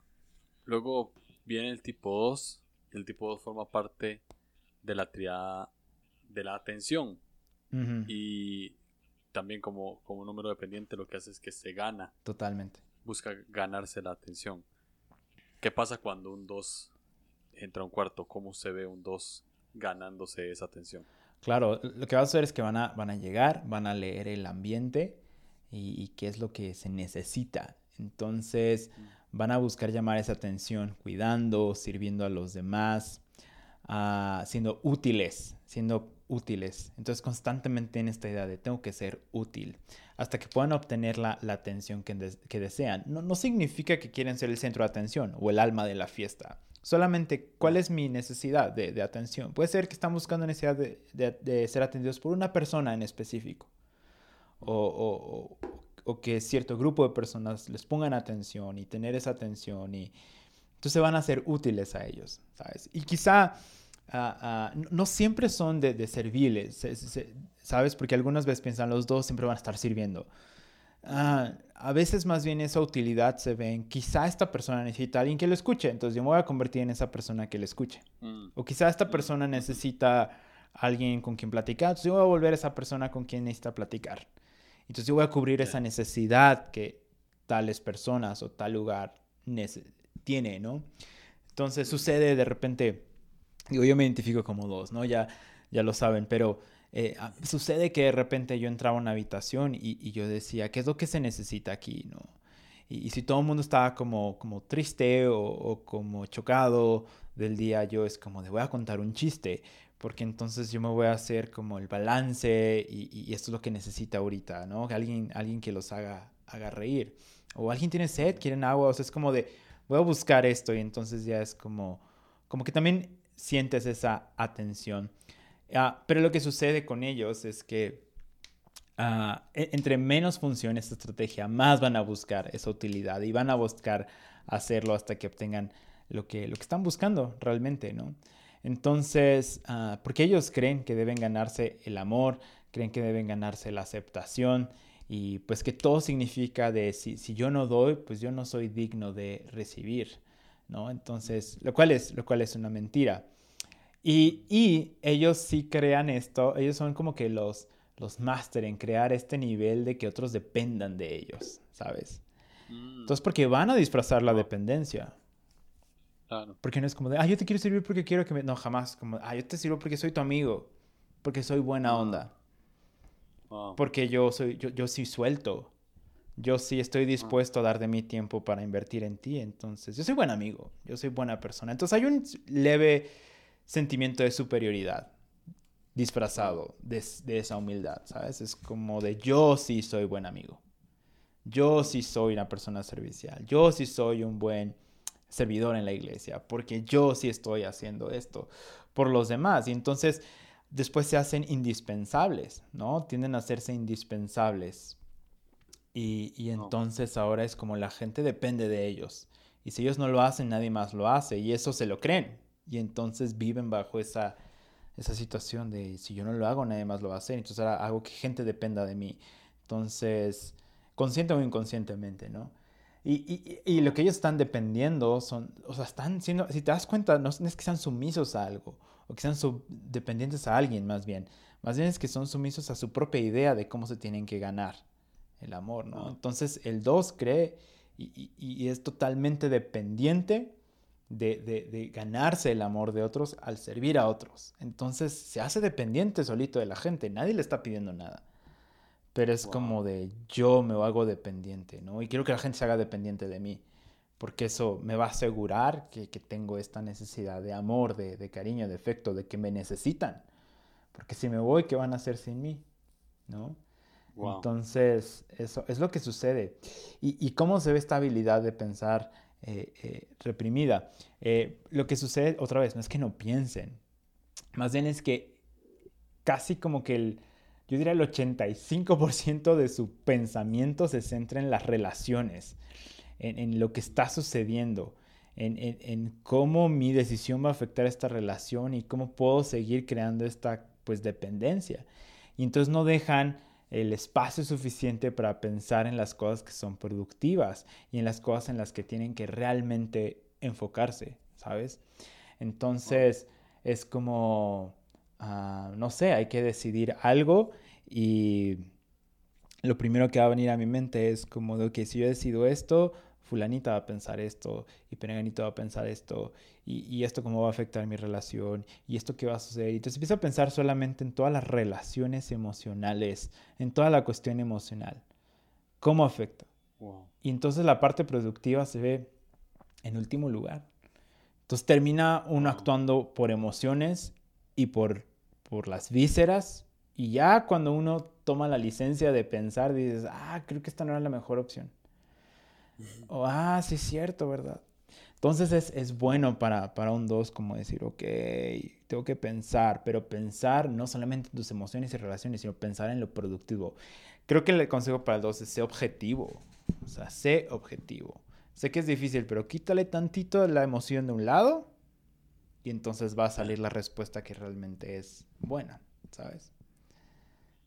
Luego viene el tipo 2. El tipo 2 forma parte de la triada de la atención. Y también como, como número dependiente lo que hace es que se gana. Totalmente. Busca ganarse la atención. ¿Qué pasa cuando un 2 entra a un cuarto? ¿Cómo se ve un 2 ganándose esa atención? Claro, lo que va a hacer es que van a, van a llegar, van a leer el ambiente y, y qué es lo que se necesita Entonces mm. van a buscar llamar esa atención cuidando, sirviendo a los demás, ah, siendo útiles, siendo útiles. Entonces constantemente en esta idea de tengo que ser útil hasta que puedan obtener la, atención que, desean. No, significa que quieren ser el centro de atención o el alma de la fiesta. Solamente cuál es mi necesidad de, atención. Puede ser que están buscando necesidad de, ser atendidos por una persona en específico. O, que cierto grupo de personas les pongan atención y tener esa atención y entonces van a ser útiles a ellos, ¿sabes? Y quizá Ah, ah, no siempre son de, de serviles, ¿sabes? Porque algunas veces piensan los dos siempre van a estar sirviendo. Ah, a veces más bien esa utilidad se ve en quizá esta persona necesita a alguien que lo escuche, entonces yo me voy a convertir en esa persona que le escuche. Mm. O quizá esta persona necesita alguien con quien platicar, entonces yo voy a volver a esa persona con quien necesita platicar. Entonces yo voy a cubrir esa necesidad que tales personas o tal lugar tiene, ¿no? Entonces sucede de repente Digo, yo me identifico como dos, ¿no? Ya, ya lo saben, pero eh, ah, sucede que de repente yo entraba a una habitación y, yo decía, ¿qué es lo que se necesita aquí, no? Y, si todo el mundo estaba como, como triste o, como chocado del día, yo es como de voy a contar un chiste, porque entonces yo me voy a hacer como el balance y, esto es lo que necesita ahorita, ¿no? Alguien, alguien que los haga, haga reír. O alguien tiene sed, quieren agua, o sea, es como de voy a buscar esto y entonces ya es como, como que también sientes esa atención. Ah, pero lo que sucede con ellos es que ah, e, entre menos funcione esta estrategia, más van a buscar esa utilidad y van a buscar hacerlo hasta que obtengan lo que, lo que están buscando realmente, ¿no? Entonces, ah, porque ellos creen que deben ganarse el amor, creen que deben ganarse la aceptación y pues que todo significa de si, si yo no doy, pues yo no soy digno de recibir. ¿No? Entonces, lo cual es, lo cual es una mentira. Y, y ellos sí crean esto, ellos son como que los, los máster en crear este nivel de que otros dependan de ellos, ¿sabes? Mm. Entonces, porque van a disfrazar la dependencia. Claro. Porque no es como de, ah, yo te quiero servir porque quiero que me... No, jamás. Como, ah, yo te sirvo porque soy tu amigo. Porque soy buena mm. onda. Porque yo soy, yo, yo sí suelto yo sí estoy dispuesto a dar de mi tiempo para invertir en ti. Entonces, yo soy buen amigo, yo soy buena persona. Entonces hay un leve sentimiento de superioridad disfrazado de, esa humildad, ¿sabes? Es como de yo sí soy buen amigo. Yo sí soy una persona servicial. Yo sí soy un buen servidor en la iglesia. Porque yo sí estoy haciendo esto por los demás. Y entonces después se hacen indispensables, ¿no? Tienden a hacerse indispensables y, entonces ahora es como la gente depende de ellos. Y si ellos no lo hacen, nadie más lo hace. Y eso se lo creen. Y entonces viven bajo esa, esa situación de si yo no lo hago, nadie más lo va a hacer. Entonces ahora hago que gente dependa de mí. Entonces, consciente o inconscientemente, ¿no? Y, y, y, lo que ellos están dependiendo son, o sea, están siendo, si te das cuenta, no es que sean sumisos a algo, o que sean dependientes a alguien más bien. Más bien es que son sumisos a su propia idea de cómo se tienen que ganar el amor, ¿no? Entonces el 2 cree y, es totalmente dependiente de, ganarse el amor de otros al servir a otros. Entonces se hace dependiente solito de la gente, nadie le está pidiendo nada. Pero es como de yo me hago dependiente, ¿no? Y quiero que la gente se haga dependiente de mí, porque eso me va a asegurar que, tengo esta necesidad de amor, de, de cariño, de afecto, de que me necesitan. Porque si me voy, ¿qué van a hacer sin mí? ¿No? Entonces, eso es lo que sucede. ¿Y, cómo se ve esta habilidad de pensar eh, eh, reprimida? Eh, lo que sucede, otra vez, no es que no piensen, más bien es que casi como que el, yo diría el 85% de su pensamiento se centra en las relaciones, en, lo que está sucediendo. En, en, cómo mi decisión va a afectar esta relación y cómo puedo seguir creando esta pues dependencia. Y entonces no dejan el espacio suficiente para pensar en las cosas que son productivas y en las cosas en las que tienen que realmente enfocarse, ¿sabes? Entonces es como, ah, no sé, hay que decidir algo y lo primero que va a venir a mi mente es como de que si yo decido esto, fulanita va a pensar esto y perenganito va a pensar esto y, esto cómo va a afectar mi relación y esto qué va a suceder. Y entonces empiezo a pensar solamente en todas las relaciones emocionales, en toda la cuestión emocional. ¿Cómo afecta? y entonces la parte productiva se ve en último lugar. Entonces termina uno actuando por emociones y por, por las vísceras y ya cuando uno toma la licencia de pensar, dices, ah, creo que esta no era la mejor opción. O, ah, sí es cierto, ¿verdad? Entonces es, es bueno para, para un 2 como decir, ok, tengo que pensar, pero pensar no solamente en tus emociones y relaciones, sino pensar en lo productivo. Creo que el consejo para el 2 es ser objetivo. O sea, sé objetivo. Sé que es difícil, pero quítale tantito la emoción de un lado y entonces va a salir la respuesta que realmente es buena, ¿sabes?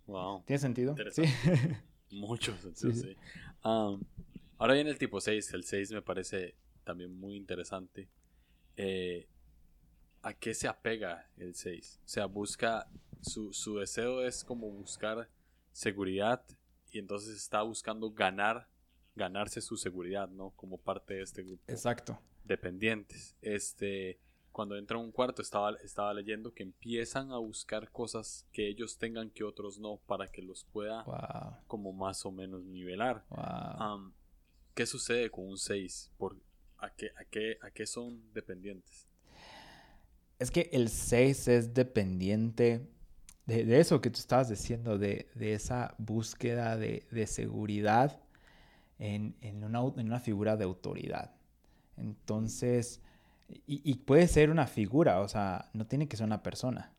Wow. ¿Tiene sentido? Sí. Mucho sentido, sí. Ahora viene el tipo 6. El 6 me parece también muy interesante. Eh, ¿A qué se apega el 6? O sea, busca, su, su deseo es como buscar seguridad y entonces está buscando ganar, ganarse su seguridad, ¿no? Como parte de este grupo. Exacto. Dependientes. Este, cuando entra a un cuarto estaba, estaba leyendo que empiezan a buscar cosas que ellos tengan que otros no para que los pueda como más o menos nivelar. ¿Qué sucede con un 6? ¿Por, a, qué, a, qué, ¿A qué son dependientes? Es que el 6 es dependiente de, eso que tú estabas diciendo, de, esa búsqueda de, seguridad en, una, en, una, figura de autoridad. Entonces, y, puede ser una figura, o sea, no tiene que ser una persona.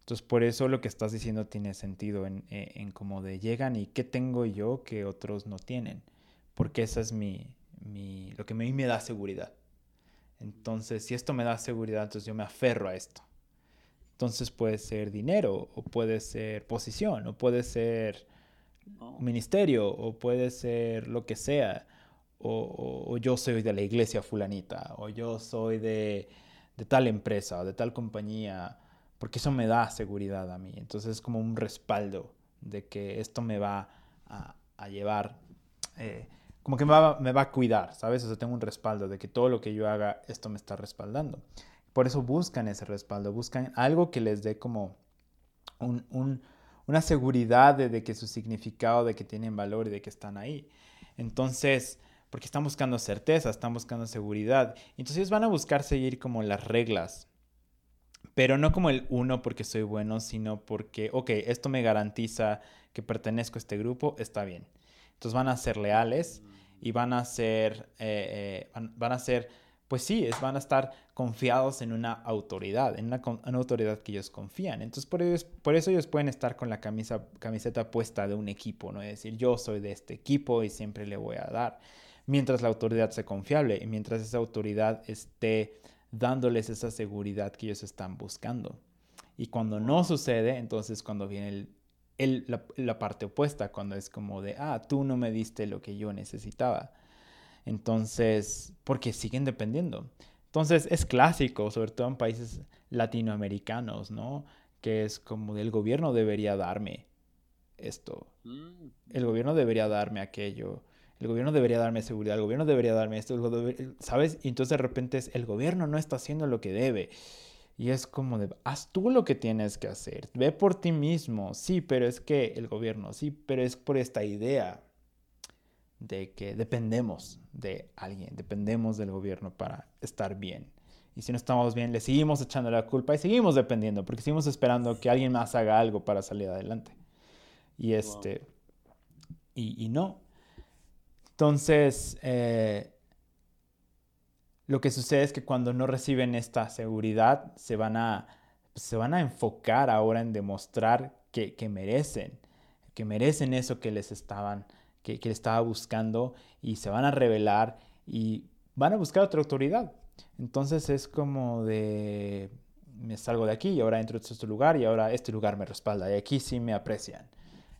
Entonces, por eso lo que estás diciendo tiene sentido en, en, en de llegan y qué tengo yo que otros no tienen. Porque esa es mi, mi, lo que a mí me da seguridad. Entonces, si esto me da seguridad, entonces yo me aferro a esto. Entonces puede ser dinero, o puede ser posición, o puede ser un ministerio, o puede ser lo que sea. O, yo soy de la iglesia fulanita, o yo soy de, de, tal empresa, o de tal compañía, porque eso me da seguridad a mí. Entonces es como un respaldo de que esto me va a, a llevar eh, como que me va, a cuidar, ¿sabes? O sea, tengo un respaldo de que todo lo que yo haga, esto me está respaldando. Por eso buscan ese respaldo, buscan algo que les dé como un, una seguridad de, que su significado, de que tienen valor y de que están ahí. Entonces, porque están buscando certeza, están buscando seguridad. Entonces van a buscar seguir como las reglas, pero no como el uno porque soy bueno, sino porque, ok, esto me garantiza que pertenezco a este grupo, está bien. Entonces van a ser leales y van a ser, eh, eh, van, a ser, pues sí, es, van a estar confiados en una autoridad, en una, autoridad que ellos confían. Entonces por, por eso ellos pueden estar con la camisa, camiseta puesta de un equipo, ¿no? Es decir, yo soy de este equipo y siempre le voy a dar. Mientras la autoridad sea confiable y mientras esa autoridad esté dándoles esa seguridad que ellos están buscando. Y cuando no sucede, entonces cuando viene el la, parte opuesta, cuando es como de, ah, tú no me diste lo que yo necesitaba. Entonces, porque siguen dependiendo. Entonces, es clásico, sobre todo en países latinoamericanos, ¿no? Que es como del gobierno debería darme esto. Mm. El gobierno debería darme aquello. El gobierno debería darme seguridad. El gobierno debería darme esto. ¿Sabes? Y entonces de repente es, el gobierno no está haciendo lo que debe. Y es como de, haz tú lo que tienes que hacer, ve por ti mismo, sí, pero es que el gobierno, sí, pero es por esta idea de que dependemos de alguien, dependemos del gobierno para estar bien. Y si no estamos bien, le seguimos echando la culpa y seguimos dependiendo, porque seguimos esperando que alguien más haga algo para salir adelante. Y este, y, y, no. Entonces, eh, lo que sucede es que cuando no reciben esta seguridad, se van a, se van a enfocar ahora en demostrar que, merecen, que merecen eso que les estaban, que, que estaba buscando y se van a revelar y van a buscar otra autoridad. Entonces es como de, me salgo de aquí y ahora entro a este lugar y ahora este lugar me respalda y aquí sí me aprecian.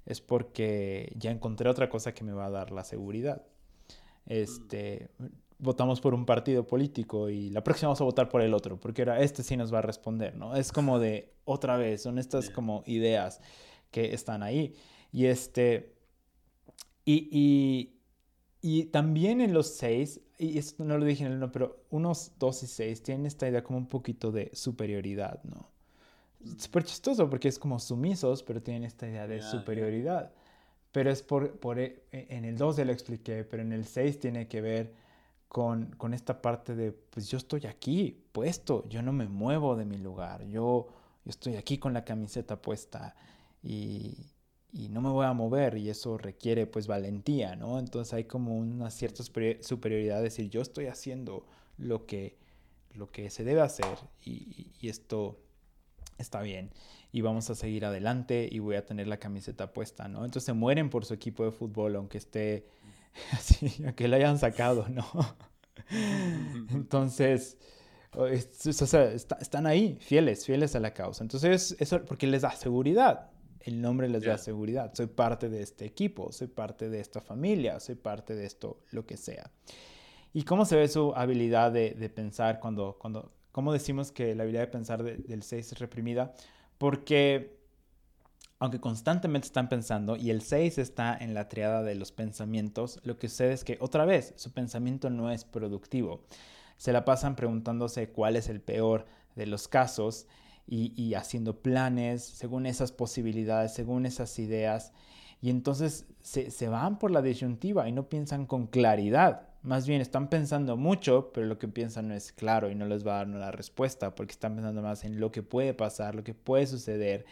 Es porque ya encontré otra cosa que me va a dar la seguridad. Este, votamos por un partido político y la próxima vamos a votar por el otro, porque ahora este sí nos va a responder, ¿no? Es como de otra vez, son estas como ideas que están ahí. Y este, y, y, y también en los seis, y esto no lo dije en el no, pero unos dos y seis tienen esta idea como un poquito de superioridad, ¿no? Súper chistoso porque es como sumisos, pero tienen esta idea de superioridad. pero es por, por e, en el 2 ya lo expliqué, pero en el 6 tiene que ver con, con, esta parte de, pues yo estoy aquí puesto, yo no me muevo de mi lugar, yo, yo estoy aquí con la camiseta puesta y, y, no me voy a mover y eso requiere pues valentía, ¿no? Entonces hay como una cierta superioridad de decir, yo estoy haciendo lo que, lo que se debe hacer y, y esto está bien y vamos a seguir adelante y voy a tener la camiseta puesta, ¿no? Entonces mueren por su equipo de fútbol, aunque esté así, aunque lo hayan sacado, ¿no? Entonces, están ahí, fieles, fieles a la causa. Entonces, eso porque les da seguridad. El nombre les da seguridad. Soy parte de este equipo, soy parte de esta familia, soy parte de esto, lo que sea. ¿Y cómo se ve su habilidad de, de pensar cuando, cuando, cómo decimos que la habilidad de pensar del 6 es reprimida? Porque aunque constantemente están pensando y el 6 está en la triada de los pensamientos, lo que sucede es que otra vez su pensamiento no es productivo. Se la pasan preguntándose cuál es el peor de los casos y, haciendo planes según esas posibilidades, según esas ideas. Y entonces se, se van por la disyuntiva y no piensan con claridad. Más bien están pensando mucho, pero lo que piensan no es claro y no les va a dar una respuesta porque están pensando más en lo que puede pasar, lo que puede suceder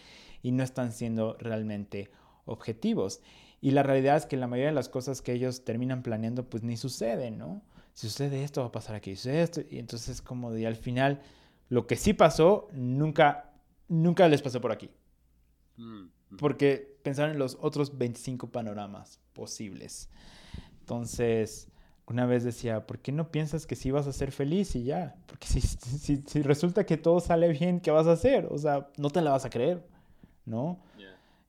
y no están siendo realmente objetivos. Y la realidad es que la mayoría de las cosas que ellos terminan planeando pues ni suceden, ¿no? Si sucede esto, va a pasar aquí, sucede esto. Y entonces como de al final lo que sí pasó nunca, nunca les pasó por aquí. Mm, porque pensaron en los otros 25 panoramas posibles. Entonces, una vez decía, ¿por qué no piensas que sí vas a ser feliz y ya? Porque si, si, si, resulta que todo sale bien, ¿qué vas a hacer? O sea, no te la vas a creer, ¿no?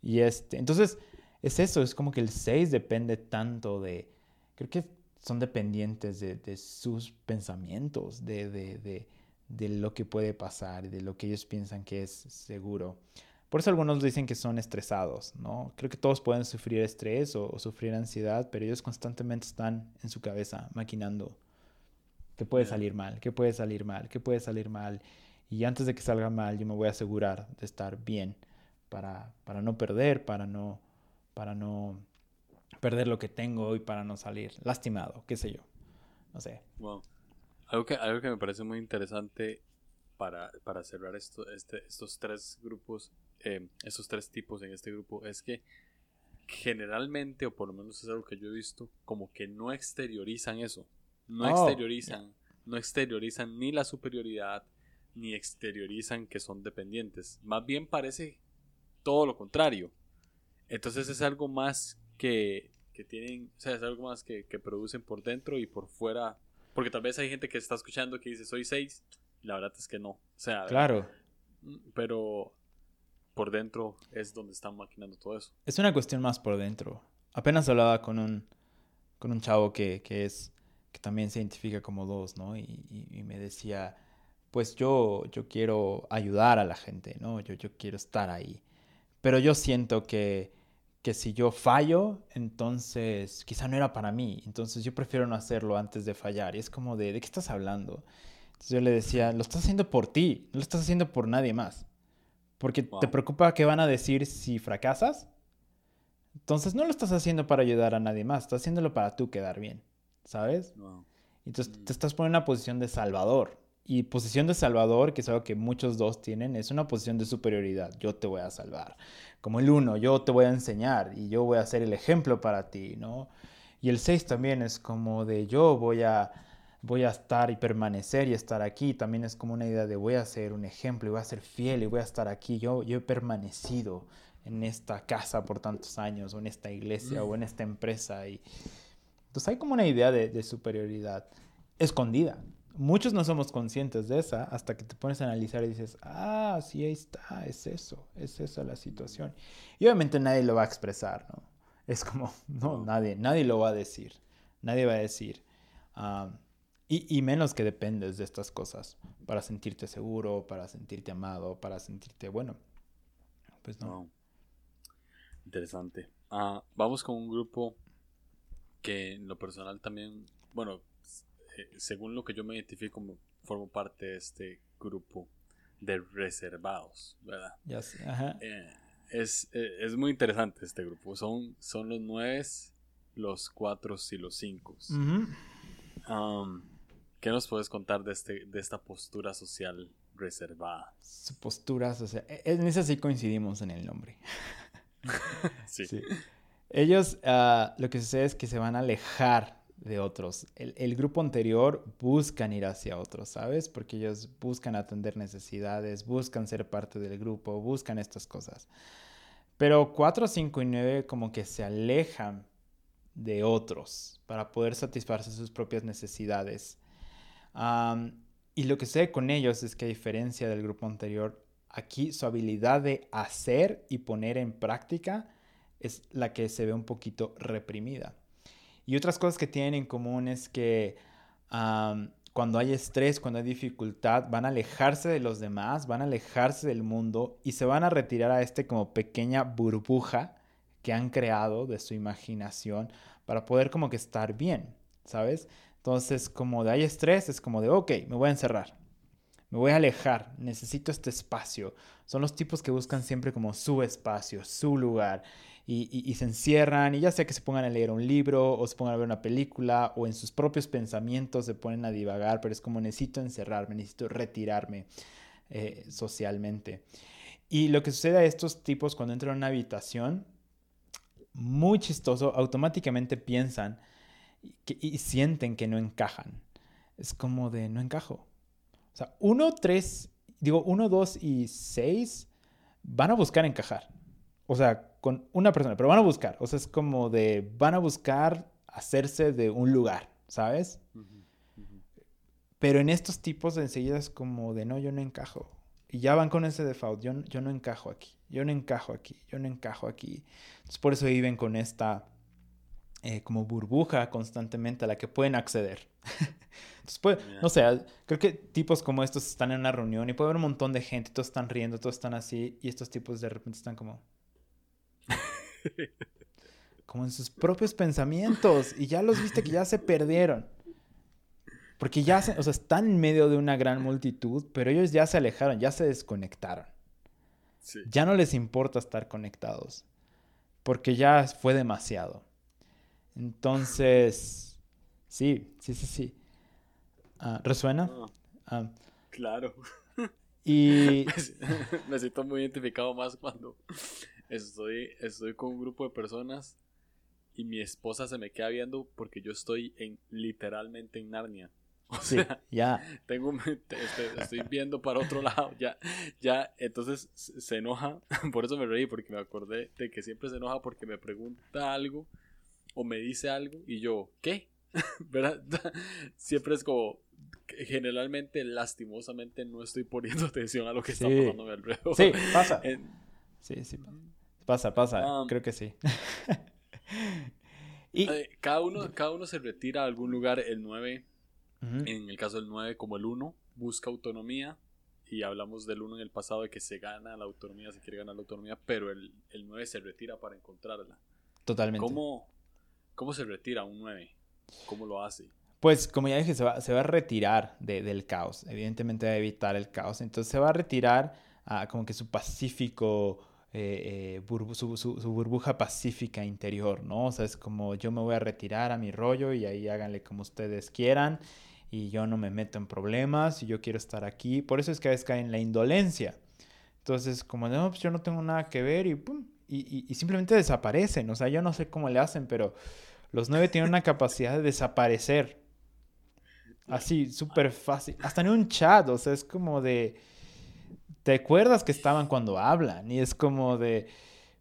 Y este, entonces, es eso, es como que el 6 depende tanto de, creo que son dependientes de, de sus pensamientos, de, de, de, de, lo que puede pasar, de lo que ellos piensan que es seguro. Por eso algunos dicen que son estresados, ¿no? Creo que todos pueden sufrir estrés o, sufrir ansiedad, pero ellos constantemente están en su cabeza maquinando qué puede salir mal, qué puede salir mal, qué puede salir mal. Y antes de que salga mal, yo me voy a asegurar de estar bien para, para no perder, para no, para no perder lo que tengo y para no salir lastimado, qué sé yo. No sé. Wow. Algo que, algo que me parece muy interesante para, para cerrar esto, este, estos tres grupos eh, esos tres tipos en este grupo es que generalmente, o por lo menos es algo que yo he visto, como que no exteriorizan eso. No oh, exteriorizan, no exteriorizan ni la superioridad, ni exteriorizan que son dependientes. Más bien parece todo lo contrario. Entonces es algo más que, que tienen, o sea, es algo más que, que, producen por dentro y por fuera. Porque tal vez hay gente que está escuchando que dice soy seis, la verdad es que no. O sea, claro. Pero por dentro es donde están maquinando todo eso. Es una cuestión más por dentro. Apenas hablaba con un, con un chavo que, que es que también se identifica como dos, ¿no? Y, y, me decía, pues yo, yo quiero ayudar a la gente, ¿no? Yo, yo quiero estar ahí. Pero yo siento que, que si yo fallo, entonces quizá no era para mí. Entonces yo prefiero no hacerlo antes de fallar. Y es como de, ¿de qué estás hablando? Entonces yo le decía, lo estás haciendo por ti, no lo estás haciendo por nadie más. Porque te preocupa qué van a decir si fracasas. Entonces no lo estás haciendo para ayudar a nadie más, estás haciéndolo para tú quedar bien, ¿sabes? Entonces mm. te estás poniendo en una posición de salvador. Y posición de salvador, que es algo que muchos dos tienen, es una posición de superioridad. Yo te voy a salvar. Como el uno, yo te voy a enseñar y yo voy a ser el ejemplo para ti, ¿no? Y el seis también es como de yo voy a voy a estar y permanecer y estar aquí. También es como una idea de voy a ser un ejemplo y voy a ser fiel y voy a estar aquí. Yo, yo he permanecido en esta casa por tantos años o en esta iglesia o en esta empresa. Y... Entonces hay como una idea de, de superioridad escondida. Muchos no somos conscientes de esa hasta que te pones a analizar y dices, ah, sí, ahí está, es eso, es eso la situación. Y obviamente nadie lo va a expresar, ¿no? Es como, no, nadie, nadie lo va a decir, nadie va a decir. y, menos que dependes de estas cosas para sentirte seguro, para sentirte amado, para sentirte bueno. Pues no. Interesante. Ah, vamos con un grupo que en lo personal también, bueno, eh, según lo que yo me identifico, formo parte de este grupo de reservados, ¿verdad? Ya sé, ajá. Eh, Es, eh, es muy interesante este grupo. Son, son los nueve, los cuatro y los cinco. Um, ¿Qué nos puedes contar de, este, de esta postura social reservada? Su postura social. E, en esa sí coincidimos en el nombre. sí. Ellos, uh, lo que sucede es que se van a alejar de otros. El, el, grupo anterior buscan ir hacia otros, ¿sabes? Porque ellos buscan atender necesidades, buscan ser parte del grupo, buscan estas cosas. Pero 4, 5 y 9 como que se alejan de otros para poder satisfacer sus propias necesidades. y lo que sé con ellos es que a diferencia del grupo anterior, aquí su habilidad de hacer y poner en práctica es la que se ve un poquito reprimida. Y otras cosas que tienen en común es que cuando hay estrés, cuando hay dificultad, van a alejarse de los demás, van a alejarse del mundo y se van a retirar a este como pequeña burbuja que han creado de su imaginación para poder como que estar bien, ¿sabes? Entonces, como de hay estrés, es como de, ok, me voy a encerrar, me voy a alejar, necesito este espacio. Son los tipos que buscan siempre como su espacio, su lugar y, se encierran y ya sea que se pongan a leer un libro o se pongan a ver una película o en sus propios pensamientos se ponen a divagar, pero es como necesito encerrarme, necesito retirarme eh, socialmente. Y lo que sucede a estos tipos cuando entran a una habitación, muy chistoso, automáticamente piensan y sienten que no encajan. Es como de no encajo. O sea, uno, tres, digo, uno, dos y seis van a buscar encajar. O sea, con una persona, pero van a buscar. O sea, es como de, van a buscar hacerse de un lugar, ¿sabes? Pero en estos tipos enseguida es como de, no, yo no encajo. Y ya van con ese default, yo, yo no encajo aquí, yo no encajo aquí, yo no encajo aquí. Entonces por eso viven con esta eh, como burbuja constantemente a la que pueden acceder. Entonces, pues, no sé, creo que tipos como estos están en una reunión y puede haber un montón de gente, todos están riendo, todos están así, y estos tipos de repente están como, como en sus propios pensamientos y ya los viste que ya se perdieron. Porque ya se, o sea, están en medio de una gran multitud, pero ellos ya se alejaron, ya se desconectaron. Ya no les importa estar conectados, porque ya fue demasiado. Entonces, sí, sí, sí, sí. Ah, ¿Resuena? Ah, ah. claro. Y... Me siento muy identificado más cuando Estoy, estoy con un grupo de personas y mi esposa se me queda viendo porque yo estoy en literalmente en Narnia. O sea, ya. Tengo, estoy, viendo para otro lado, ya, ya, entonces se enoja, por eso me reí, porque me acordé de que siempre se enoja porque me pregunta algo o me dice algo y yo, ¿qué? ¿Verdad? Siempre es como, generalmente, lastimosamente, no estoy poniendo atención a lo que está pasando a mi alrededor. Sí, pasa. Sí, sí. Pasa, pasa. Ah. Creo que sí. y... Eh, cada, uno, cada uno se retira a algún lugar. El 9, en el caso del 9, como el 1, busca autonomía. Y hablamos del 1 en el pasado de que se gana la autonomía, se quiere ganar la autonomía, pero el, el 9 se retira para encontrarla. Totalmente. ¿Cómo, cómo se retira un 9? ¿Cómo lo hace? Pues como ya dije, se va, se va a retirar de, del caos. Evidentemente va a evitar el caos. Entonces se va a retirar a como que su pacífico eh, eh, su, burbuja pacífica interior, ¿no? O sea, es como yo me voy a retirar a mi rollo y ahí háganle como ustedes quieran y yo no me meto en problemas y yo quiero estar aquí. Por eso es que a veces caen en la indolencia. Entonces, como no, pues yo no tengo nada que ver y pum, y, y, simplemente desaparecen. O sea, yo no sé cómo le hacen, pero los nueve tienen una capacidad de desaparecer. Así, súper fácil. Hasta en un chat, o sea, es como de te acuerdas que estaban cuando hablan y es como de,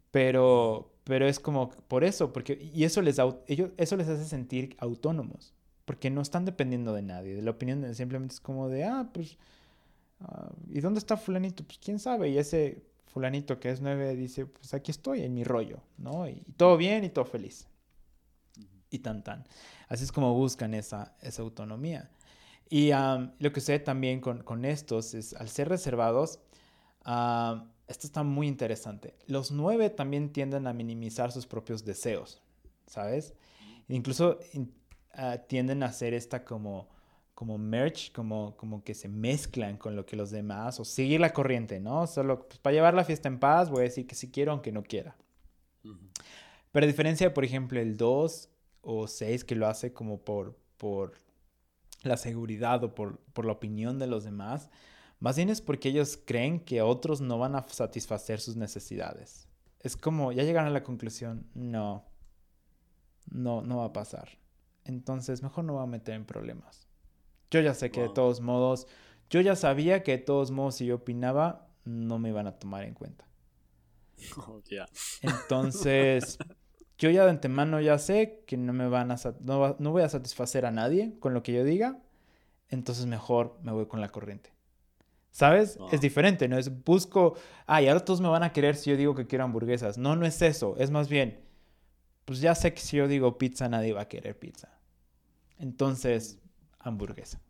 pero, pero es como por eso, porque, y eso les, ellos, eso les hace sentir autónomos, porque no están dependiendo de nadie, de la opinión de, simplemente es como de, ah, pues, ah, ¿y dónde está fulanito? Pues quién sabe, y ese fulanito que es nueve dice, pues aquí estoy en mi rollo, ¿no? Y, todo bien y todo feliz. Y tan tan. Así es como buscan esa, esa autonomía. Y lo que sucede también con, con, estos es, al ser reservados, esto está muy interesante. Los nueve también tienden a minimizar sus propios deseos, ¿sabes? Incluso ah, tienden a hacer esta como, como merch, como, como que se mezclan con lo que los demás, o seguir la corriente, ¿no? Solo pues, para llevar la fiesta en paz voy a decir que sí quiero aunque no quiera. Pero a diferencia, por ejemplo, el 2 o 6 que lo hace como por, por la seguridad o por, por la opinión de los demás, más bien es porque ellos creen que otros no van a satisfacer sus necesidades. Es como, ya llegan a la conclusión, no, no, no va a pasar. Entonces, mejor no va a meter en problemas. Yo ya sé que de todos modos, yo ya sabía que de todos modos si yo opinaba, no me iban a tomar en cuenta. Oh, Entonces, yo ya de antemano ya sé que no me van a no, no voy a satisfacer a nadie con lo que yo diga. Entonces mejor me voy con la corriente. ¿Sabes? Es diferente, ¿no? Es busco, ah, y ahora todos me van a querer si yo digo que quiero hamburguesas. No, no es eso. Es más bien, pues ya sé que si yo digo pizza, nadie va a querer pizza. Entonces, hamburguesa.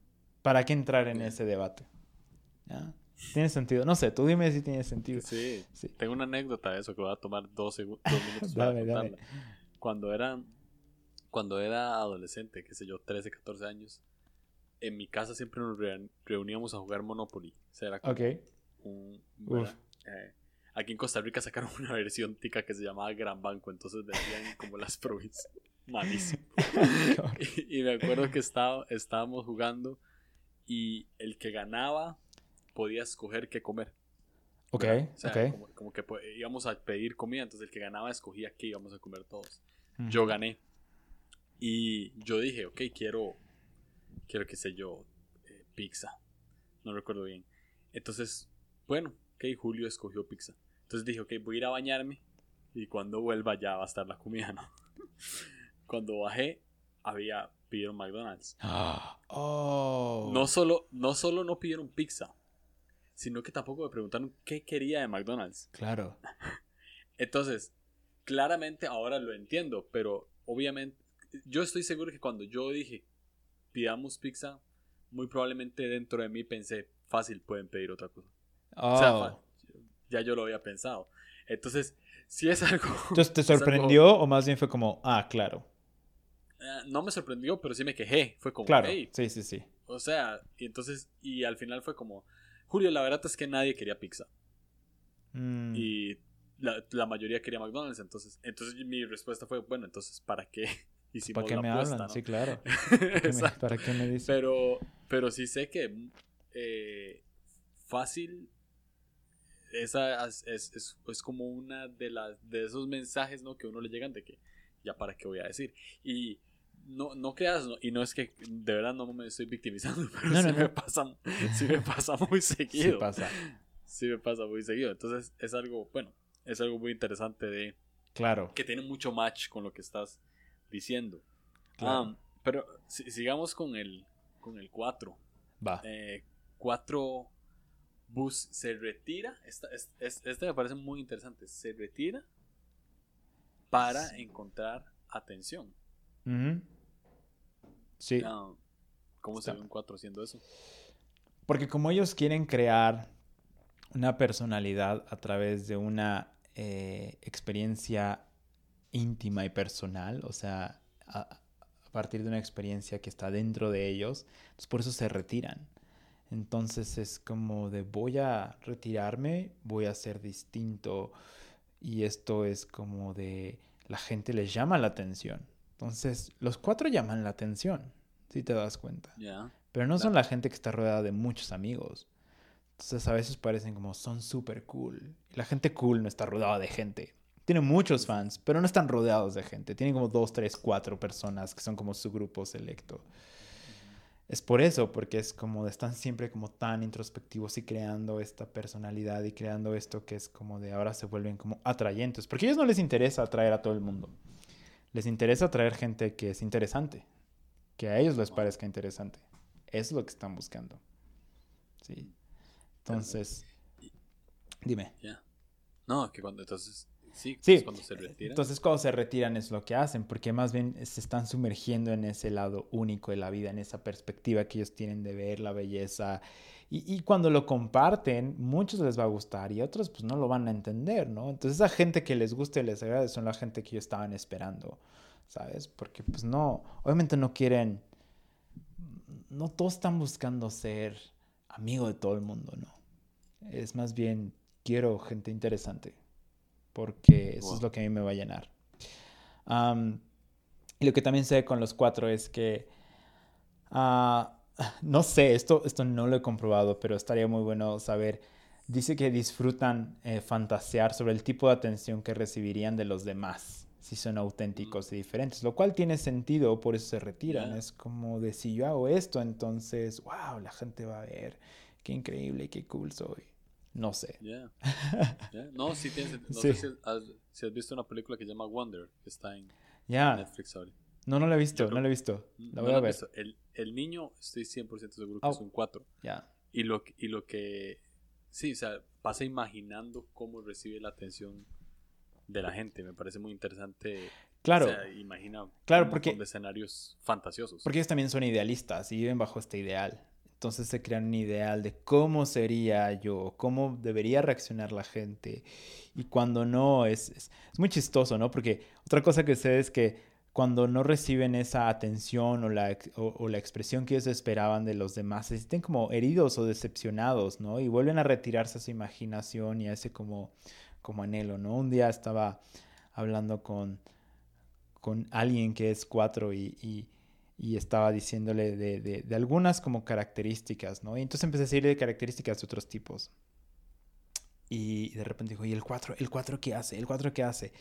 ¿Para qué entrar en ese debate? ¿Tiene sentido? No sé, tú dime si tiene sentido. Sí, sí. tengo una anécdota de eso que va a tomar dos, dos minutos para dale, Cuando era, cuando era adolescente, qué sé yo, 13, 14 años, en mi casa siempre nos reuníamos a jugar Monopoly. O sea, era como un, eh, aquí en Costa Rica sacaron una versión tica que se llamaba Gran Banco, entonces decían como las provincias. Malísimo. y, me acuerdo que estaba, estábamos jugando y el que ganaba podía escoger qué comer. Ok, o sea, Como, que íbamos a pedir comida, entonces el que ganaba escogía qué íbamos a comer todos. Yo gané. Y yo dije, ok, quiero, quiero, qué sé yo, eh, pizza. No recuerdo bien. Entonces, bueno, ok, Julio escogió pizza. Entonces dije, ok, voy a ir a bañarme y cuando vuelva ya va a estar la comida, ¿no? cuando bajé, había, pidieron McDonald's. Oh. No solo, no solo no pidieron pizza, sino que tampoco me preguntaron qué quería de McDonald's. Claro. Entonces, claramente ahora lo entiendo, pero obviamente, yo estoy seguro que cuando yo dije, pidamos pizza, muy probablemente dentro de mí pensé, fácil, pueden pedir otra cosa. O sea, oh. ya yo lo había pensado. Entonces, si es algo... Entonces, ¿te sorprendió o más bien fue como, ah, claro? Eh, no me sorprendió, pero sí me quejé. Fue como, claro, sí, sí, sí. O sea, y entonces, y al final fue como, Julio, la verdad es que nadie quería pizza. Mm. Y la, mayoría quería McDonald's, entonces, entonces mi respuesta fue, bueno, entonces, ¿para qué hicimos ¿Para qué me hablan? Sí, claro. ¿Para qué me, dicen? Pero, pero sí sé que eh, fácil esa es, es, es, como una de las de esos mensajes ¿no? que uno le llegan de que ya para qué voy a decir y no, no creas, y no es que de verdad no me estoy victimizando, pero sí, Me pasa, sí me pasa muy seguido. Sí pasa. Sí me pasa muy seguido. Entonces es algo, bueno, es algo muy interesante de... Claro. Que tiene mucho match con lo que estás diciendo. Claro. pero sigamos con el, con el 4. Va. 4 eh, Bus se retira. Esta, este me parece muy interesante. Se retira para encontrar atención. Sí. ¿Cómo se ve un 4 haciendo eso? Porque como ellos quieren crear una personalidad a través de una eh, experiencia íntima y personal, o sea, a, partir de una experiencia que está dentro de ellos, pues por eso se retiran. Entonces es como de voy a retirarme, voy a ser distinto y esto es como de la gente les llama la atención. Entonces, los cuatro llaman la atención, si te das cuenta. Pero no son la gente que está rodeada de muchos amigos. Entonces, a veces parecen como son súper cool. Y la gente cool no está rodeada de gente. Tiene muchos fans, pero no están rodeados de gente. Tienen como dos, tres, cuatro personas que son como su grupo selecto. Es por eso, porque es como están siempre como tan introspectivos y creando esta personalidad y creando esto que es como de ahora se vuelven como atrayentes. Porque a ellos no les interesa atraer a todo el mundo les interesa traer gente que es interesante, que a ellos les parezca interesante. Es lo que están buscando. Sí. Entonces, dime. Ya. No, que cuando entonces Sí, sí. cuando se retiran. Entonces cuando se retiran es lo que hacen, porque más bien se están sumergiendo en ese lado único de la vida, en esa perspectiva que ellos tienen de ver la belleza y, cuando lo comparten, muchos les va a gustar y otros pues no lo van a entender, ¿no? Entonces esa gente que les gusta y les agrade son la gente que ellos estaban esperando, ¿sabes? Porque pues no, obviamente no quieren, no todos están buscando ser amigo de todo el mundo, ¿no? Es más bien, quiero gente interesante, porque eso es lo que a mí me va a llenar. y lo que también sé con los cuatro es que, ah, no sé, esto, esto no lo he comprobado, pero estaría muy bueno saber. Dice que disfrutan eh, fantasear sobre el tipo de atención que recibirían de los demás si son auténticos y diferentes, lo cual tiene sentido, por eso se retiran. Es como de si yo hago esto, entonces, wow, la gente va a ver, qué increíble, qué cool soy. No sé. No, sí tiene No sé si has, visto una película que se llama Wonder, que está en Netflix ahora. No, no la he visto, no la he visto. La voy a ver. El, el, niño, estoy 100% seguro que es oh. un 4. Ya. Y, lo, y lo que. Sí, o sea, pasa imaginando cómo recibe la atención de la gente. Me parece muy interesante. Claro. O sea, imagina claro, porque, de escenarios fantasiosos. Porque ellos también son idealistas y viven bajo este ideal. Entonces se crean un ideal de cómo sería yo, cómo debería reaccionar la gente. Y cuando no, es, es, muy chistoso, ¿no? Porque otra cosa que sé es que cuando no reciben esa atención o la, o, la expresión que ellos esperaban de los demás, se sienten como heridos o decepcionados, ¿no? Y vuelven a retirarse a su imaginación y a ese como como anhelo, ¿no? Un día estaba hablando con, con alguien que es cuatro y, estaba diciéndole de, algunas como características, ¿no? Y entonces empecé a decirle de características de otros tipos. Y de repente dijo, ¿y el cuatro? ¿El cuatro qué hace? ¿El cuatro qué hace?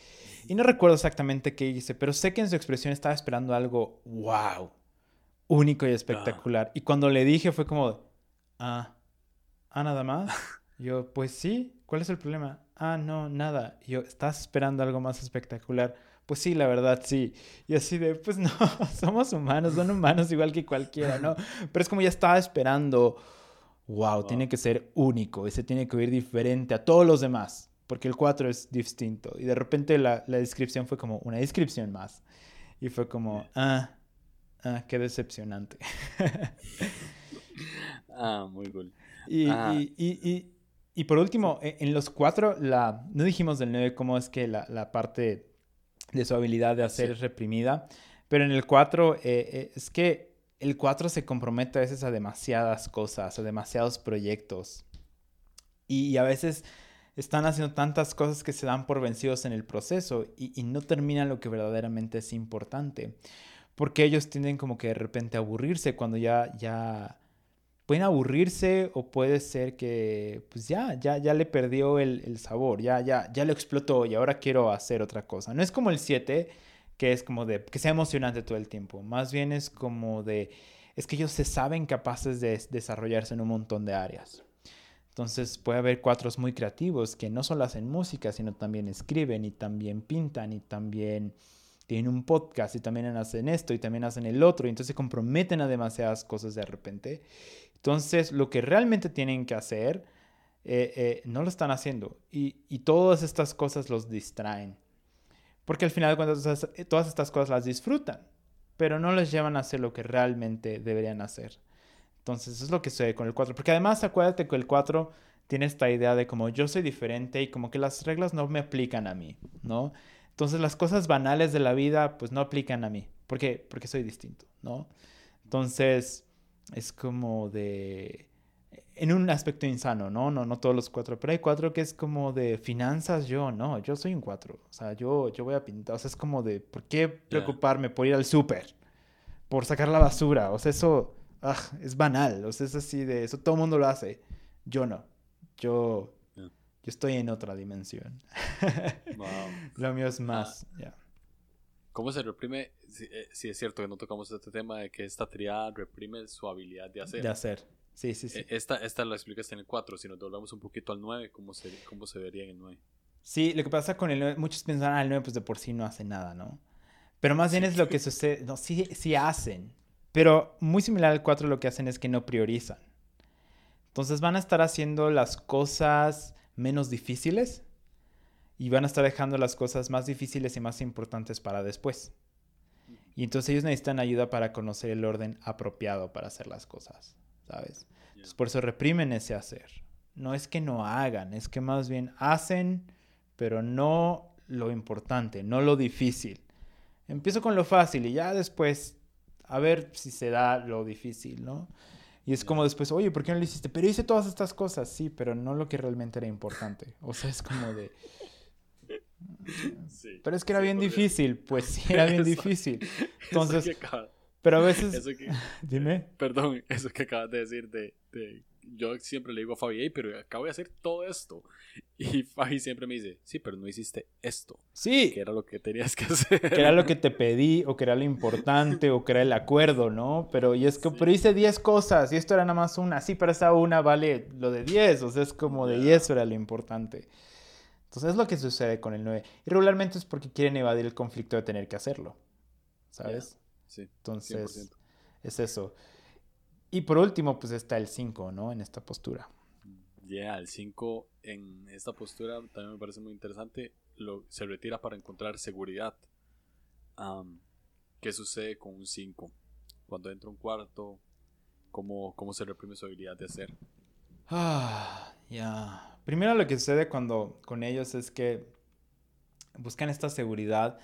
Y no recuerdo exactamente qué dice, pero sé que en su expresión estaba esperando algo, wow, único y espectacular. Y cuando le dije fue como, ah, ah, nada más. Yo, pues sí, ¿cuál es el problema? ah, no, nada. yo, ¿estás esperando algo más espectacular? Pues sí, la verdad, sí. Y así de, pues no, somos humanos, son humanos igual que cualquiera, ¿no? Pero es como ya estaba esperando, wow, tiene que ser único, ese tiene que oír diferente a todos los demás, porque el 4 es distinto. Y de repente la, la descripción fue como una descripción más. Y fue como, ah, ah qué decepcionante. ah, muy cool. y, y y por último, e, en los cuatro, la, no dijimos del 9 cómo es que la, la parte de su habilidad de hacer es reprimida, pero en el 4 eh, eh, es que el 4 se compromete a veces a demasiadas cosas, a demasiados proyectos. Y, a veces están haciendo tantas cosas que se dan por vencidos en el proceso y, y no terminan lo que verdaderamente es importante. Porque ellos tienden como que de repente a aburrirse cuando ya, ya, pueden aburrirse o puede ser que pues ya, ya, ya le perdió el, sabor, ya, ya, ya lo explotó y ahora quiero hacer otra cosa. No es como el 7, que es como de que sea emocionante todo el tiempo, más bien es como de, es que ellos se saben capaces de desarrollarse en un montón de áreas. Entonces puede haber cuatros muy creativos que no solo hacen música, sino también escriben y también pintan y también tienen un podcast y también hacen esto y también hacen el otro y entonces se comprometen a demasiadas cosas de repente entonces, lo que realmente tienen que hacer, eh, eh, no lo están haciendo. Y, todas estas cosas los distraen. Porque al final de cuentas, todas estas cosas las disfrutan, pero no les llevan a hacer lo que realmente deberían hacer. Entonces, eso es lo que sucede con el 4. Porque además, acuérdate que el 4 tiene esta idea de como yo soy diferente y como que las reglas no me aplican a mí, ¿no? Entonces, las cosas banales de la vida, pues no aplican a mí. ¿Por qué? Porque soy distinto, ¿no? Entonces, es como de en un aspecto insano, ¿no? No, no todos los cuatro, pero hay cuatro que es como de finanzas, yo no, yo soy un cuatro, o sea, yo, yo voy a pintar, o sea, es como de, ¿por qué preocuparme por ir al súper? Por sacar la basura, o sea, eso ah, es banal, o sea, es así de, eso todo el mundo lo hace, yo no, yo, yo estoy en otra dimensión. wow. Lo mío es más, ah. ya. ¿Cómo se reprime? Eh, si, es cierto que no tocamos este tema de que esta triada reprime su habilidad de hacer. De hacer. Sí, sí, sí. E, esta, esta la explicas en el 4. Si nos volvemos un poquito al 9, ¿cómo se, cómo se vería en el 9? Sí, lo que pasa con el 9, muchos piensan, ah, el 9 pues de por sí no hace nada, ¿no? Pero más bien es lo que sucede, no, sí, sí hacen. Pero muy similar al 4 lo que hacen es que no priorizan. Entonces van a estar haciendo las cosas menos difíciles y van a estar dejando las cosas más difíciles y más importantes para después. Y entonces ellos necesitan ayuda para conocer el orden apropiado para hacer las cosas, ¿sabes? Entonces por eso reprimen ese hacer. No es que no hagan, es que más bien hacen, pero no lo importante, no lo difícil. Empiezo con lo fácil y ya después a ver si se da lo difícil, ¿no? Y es como después, oye, ¿por qué no lo hiciste? Pero hice todas estas cosas, sí, pero no lo que realmente era importante. O sea, es como de... Sí, pero es que era bien difícil, pues sí, era bien difícil. Entonces, pero a veces... Dime. Perdón, eso que acabas de decir de yo siempre le digo a Fabi, pero acabo de hacer todo esto. Y Fabi siempre me dice, sí, pero no hiciste esto. Sí. Que era lo que tenías que hacer. Que era lo que te pedí, o que era lo importante, o que era el acuerdo, ¿no? Pero, y es que, pero hice 10 cosas, y esto era nada más una. Sí, pero esa una vale lo de 10, o sea, es como de, y eso era lo importante. Entonces es lo que sucede con el 9. Y regularmente es porque quieren evadir el conflicto de tener que hacerlo. ¿Sabes? Sí. Entonces, es eso. Y por último, pues está el 5, ¿no? En esta postura. Ya, el 5 en esta postura también me parece muy interesante. Lo, se retira para encontrar seguridad. ¿Qué sucede con un 5? Cuando entra un cuarto, ¿cómo, ¿cómo se reprime su habilidad de hacer? Ah, ya. Primero lo que sucede cuando con ellos es que buscan esta seguridad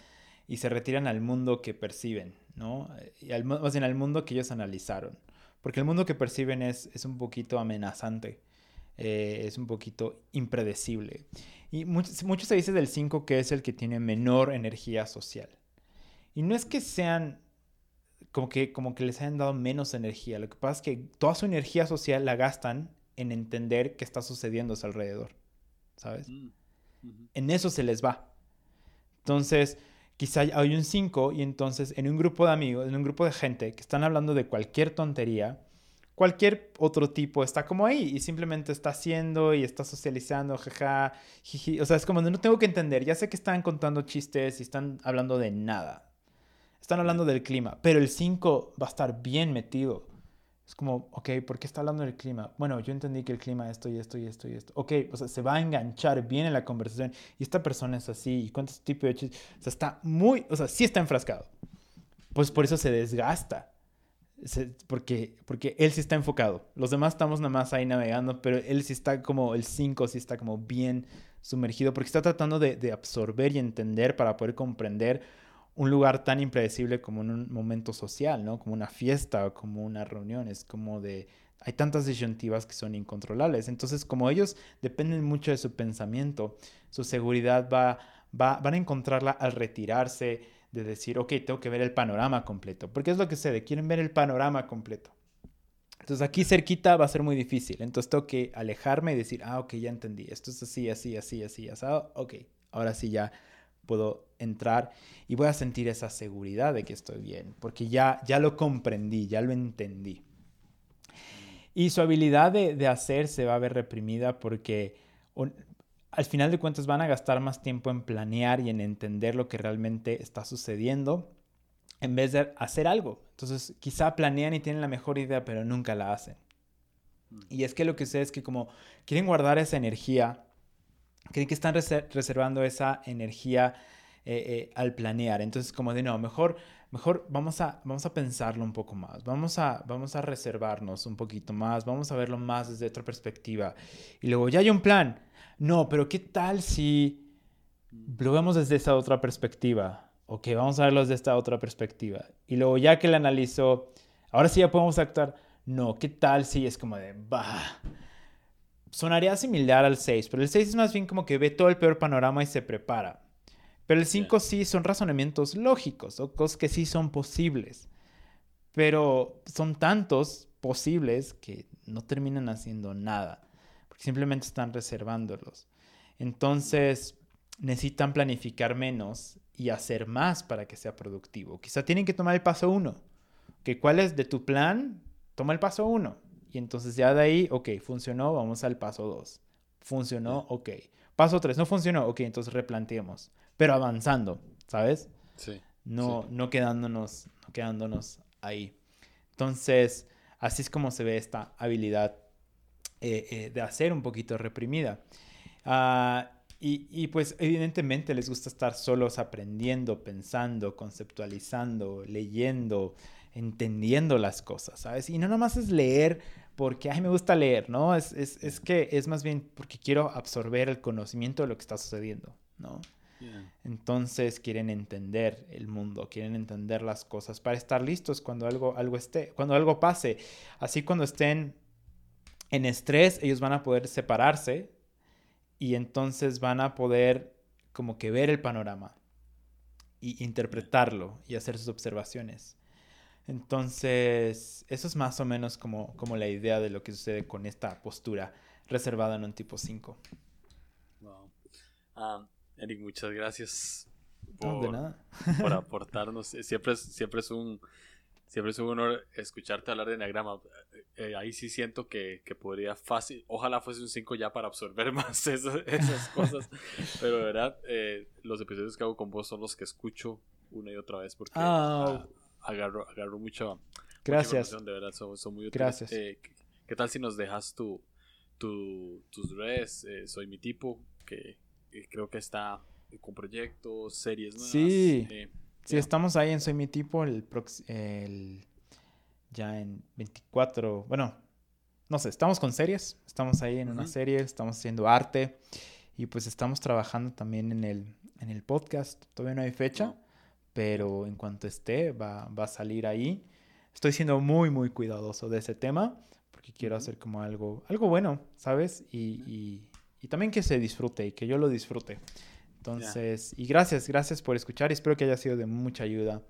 y se retiran al mundo que perciben, ¿no? Y al, más bien al mundo que ellos analizaron. Porque el mundo que perciben es, es un poquito amenazante, eh, es un poquito impredecible. Y mucho, se dice del 5 que es el que tiene menor energía social. Y no es que sean como que, como que les hayan dado menos energía. Lo que pasa es que toda su energía social la gastan en entender qué está sucediendo a su alrededor. ¿Sabes? Mm, en eso se les va. Entonces, quizá hay un 5 y entonces en un grupo de amigos, en un grupo de gente que están hablando de cualquier tontería, cualquier otro tipo está como ahí y simplemente está haciendo y está socializando, jaja, jiji. O sea, es como no tengo que entender, ya sé que están contando chistes y están hablando de nada. Están hablando del clima, pero el 5 va a estar bien metido. Es como, ok, ¿por qué está hablando del clima? Bueno, yo entendí que el clima esto y esto y esto y esto. Ok, o sea, se va a enganchar bien en la conversación. Y esta persona es así. ¿Y cuántos tipos de chistes? O sea, está muy, o sea, sí está enfrascado. Pues por eso se desgasta. porque, porque él sí está enfocado. Los demás estamos nada más ahí navegando, pero él sí está como, el 5 sí está como bien sumergido, porque está tratando de, de absorber y entender para poder comprender un lugar tan impredecible como un momento social, ¿no? Como una fiesta o como una reunión. Es como de... Hay tantas disyuntivas que son incontrolables. Entonces, como ellos dependen mucho de su pensamiento, su seguridad va, va, van a encontrarla al retirarse, de decir, ok, tengo que ver el panorama completo. Porque es lo que sé, quieren ver el panorama completo. Entonces aquí cerquita va a ser muy difícil. Entonces tengo que alejarme y decir, ah, ok, ya entendí. Esto es así, así, así, así, asado. Ok, ahora sí ya puedo entrar y voy a sentir esa seguridad de que estoy bien, porque ya, ya lo comprendí, ya lo entendí. Y su habilidad de, hacer se va a ver reprimida porque al final de cuentas van a gastar más tiempo en planear y en entender lo que realmente está sucediendo en vez de hacer algo. Entonces quizá planean y tienen la mejor idea, pero nunca la hacen. Mm. Y es que lo que sé es que como quieren guardar esa energía, creen que están reservando esa energía eh, eh, al planear. Entonces, como de no, mejor, mejor vamos a, vamos a pensarlo un poco más, vamos a, vamos a reservarnos un poquito más, vamos a verlo más desde otra perspectiva. Y luego, ya hay un plan. No, pero ¿qué tal si lo vemos desde esa otra perspectiva? Ok, vamos a verlo desde esta otra perspectiva. Y luego, ya que lo analizo, ahora sí ya podemos actuar. No, ¿qué tal si es como de, bah, sonaría similar al 6, pero el 6 es más bien como que ve todo el peor panorama y se prepara. Pero el 5 sí son razonamientos lógicos o cosas que sí son posibles. Pero son tantos posibles que no terminan haciendo nada, porque simplemente están reservándolos. Entonces necesitan planificar menos y hacer más para que sea productivo. Quizá tienen que tomar el paso 1. que ¿Cuál es de tu plan? Toma el paso 1 y entonces ya de ahí, ok, funcionó, vamos al paso 2. Funcionó, ok. Paso 3, no funcionó, ok, entonces replanteemos. Pero avanzando, ¿sabes? Sí. No, no, quedándonos, no quedándonos ahí. Entonces, así es como se ve esta habilidad eh, eh, de hacer un poquito reprimida. Ah, y, y, pues evidentemente les gusta estar solos aprendiendo, pensando, conceptualizando, leyendo, entendiendo las cosas, ¿sabes? Y no nomás es leer porque, ay, me gusta leer, ¿no? Es, es, es, que es más bien porque quiero absorber el conocimiento de lo que está sucediendo, ¿no? Entonces quieren entender el mundo, quieren entender las cosas para estar listos cuando algo, algo esté, cuando algo pase. Así cuando estén en estrés, ellos van a poder separarse y entonces van a poder como que ver el panorama y interpretarlo y hacer sus observaciones. Entonces, eso es más o menos como, como la idea de lo que sucede con esta postura reservada en un tipo 5. Wow. Ah, Eric, muchas gracias por, nada. por aportarnos. Siempre es, siempre es un siempre es un honor escucharte hablar de Enneagrama. Eh, ahí sí siento que, que, podría fácil, ojalá fuese un 5 ya para absorber más esas, esas cosas. Pero de verdad, eh, los episodios que hago con vos son los que escucho una y otra vez porque ah, agarro, agarro mucha, Gracias. de verdad, son, son muy útiles. Gracias. Eh, ¿Qué tal si nos dejas tu, tu tus redes? soy mi tipo, que creo que está con proyectos, series nuevas. Sí. Sí, estamos ahí en Soy Mi Tipo el, el ya en 24, bueno, no sé, estamos con series, estamos ahí en una serie, estamos haciendo arte y pues estamos trabajando también en el, en el podcast, todavía no hay fecha, pero en cuanto esté va, va, a salir ahí. Estoy siendo muy, muy cuidadoso de ese tema porque quiero hacer como algo, algo bueno, ¿sabes? Y, y, y también que se disfrute y que yo lo disfrute. Entonces, y gracias, gracias por escuchar y espero que haya sido de mucha ayuda.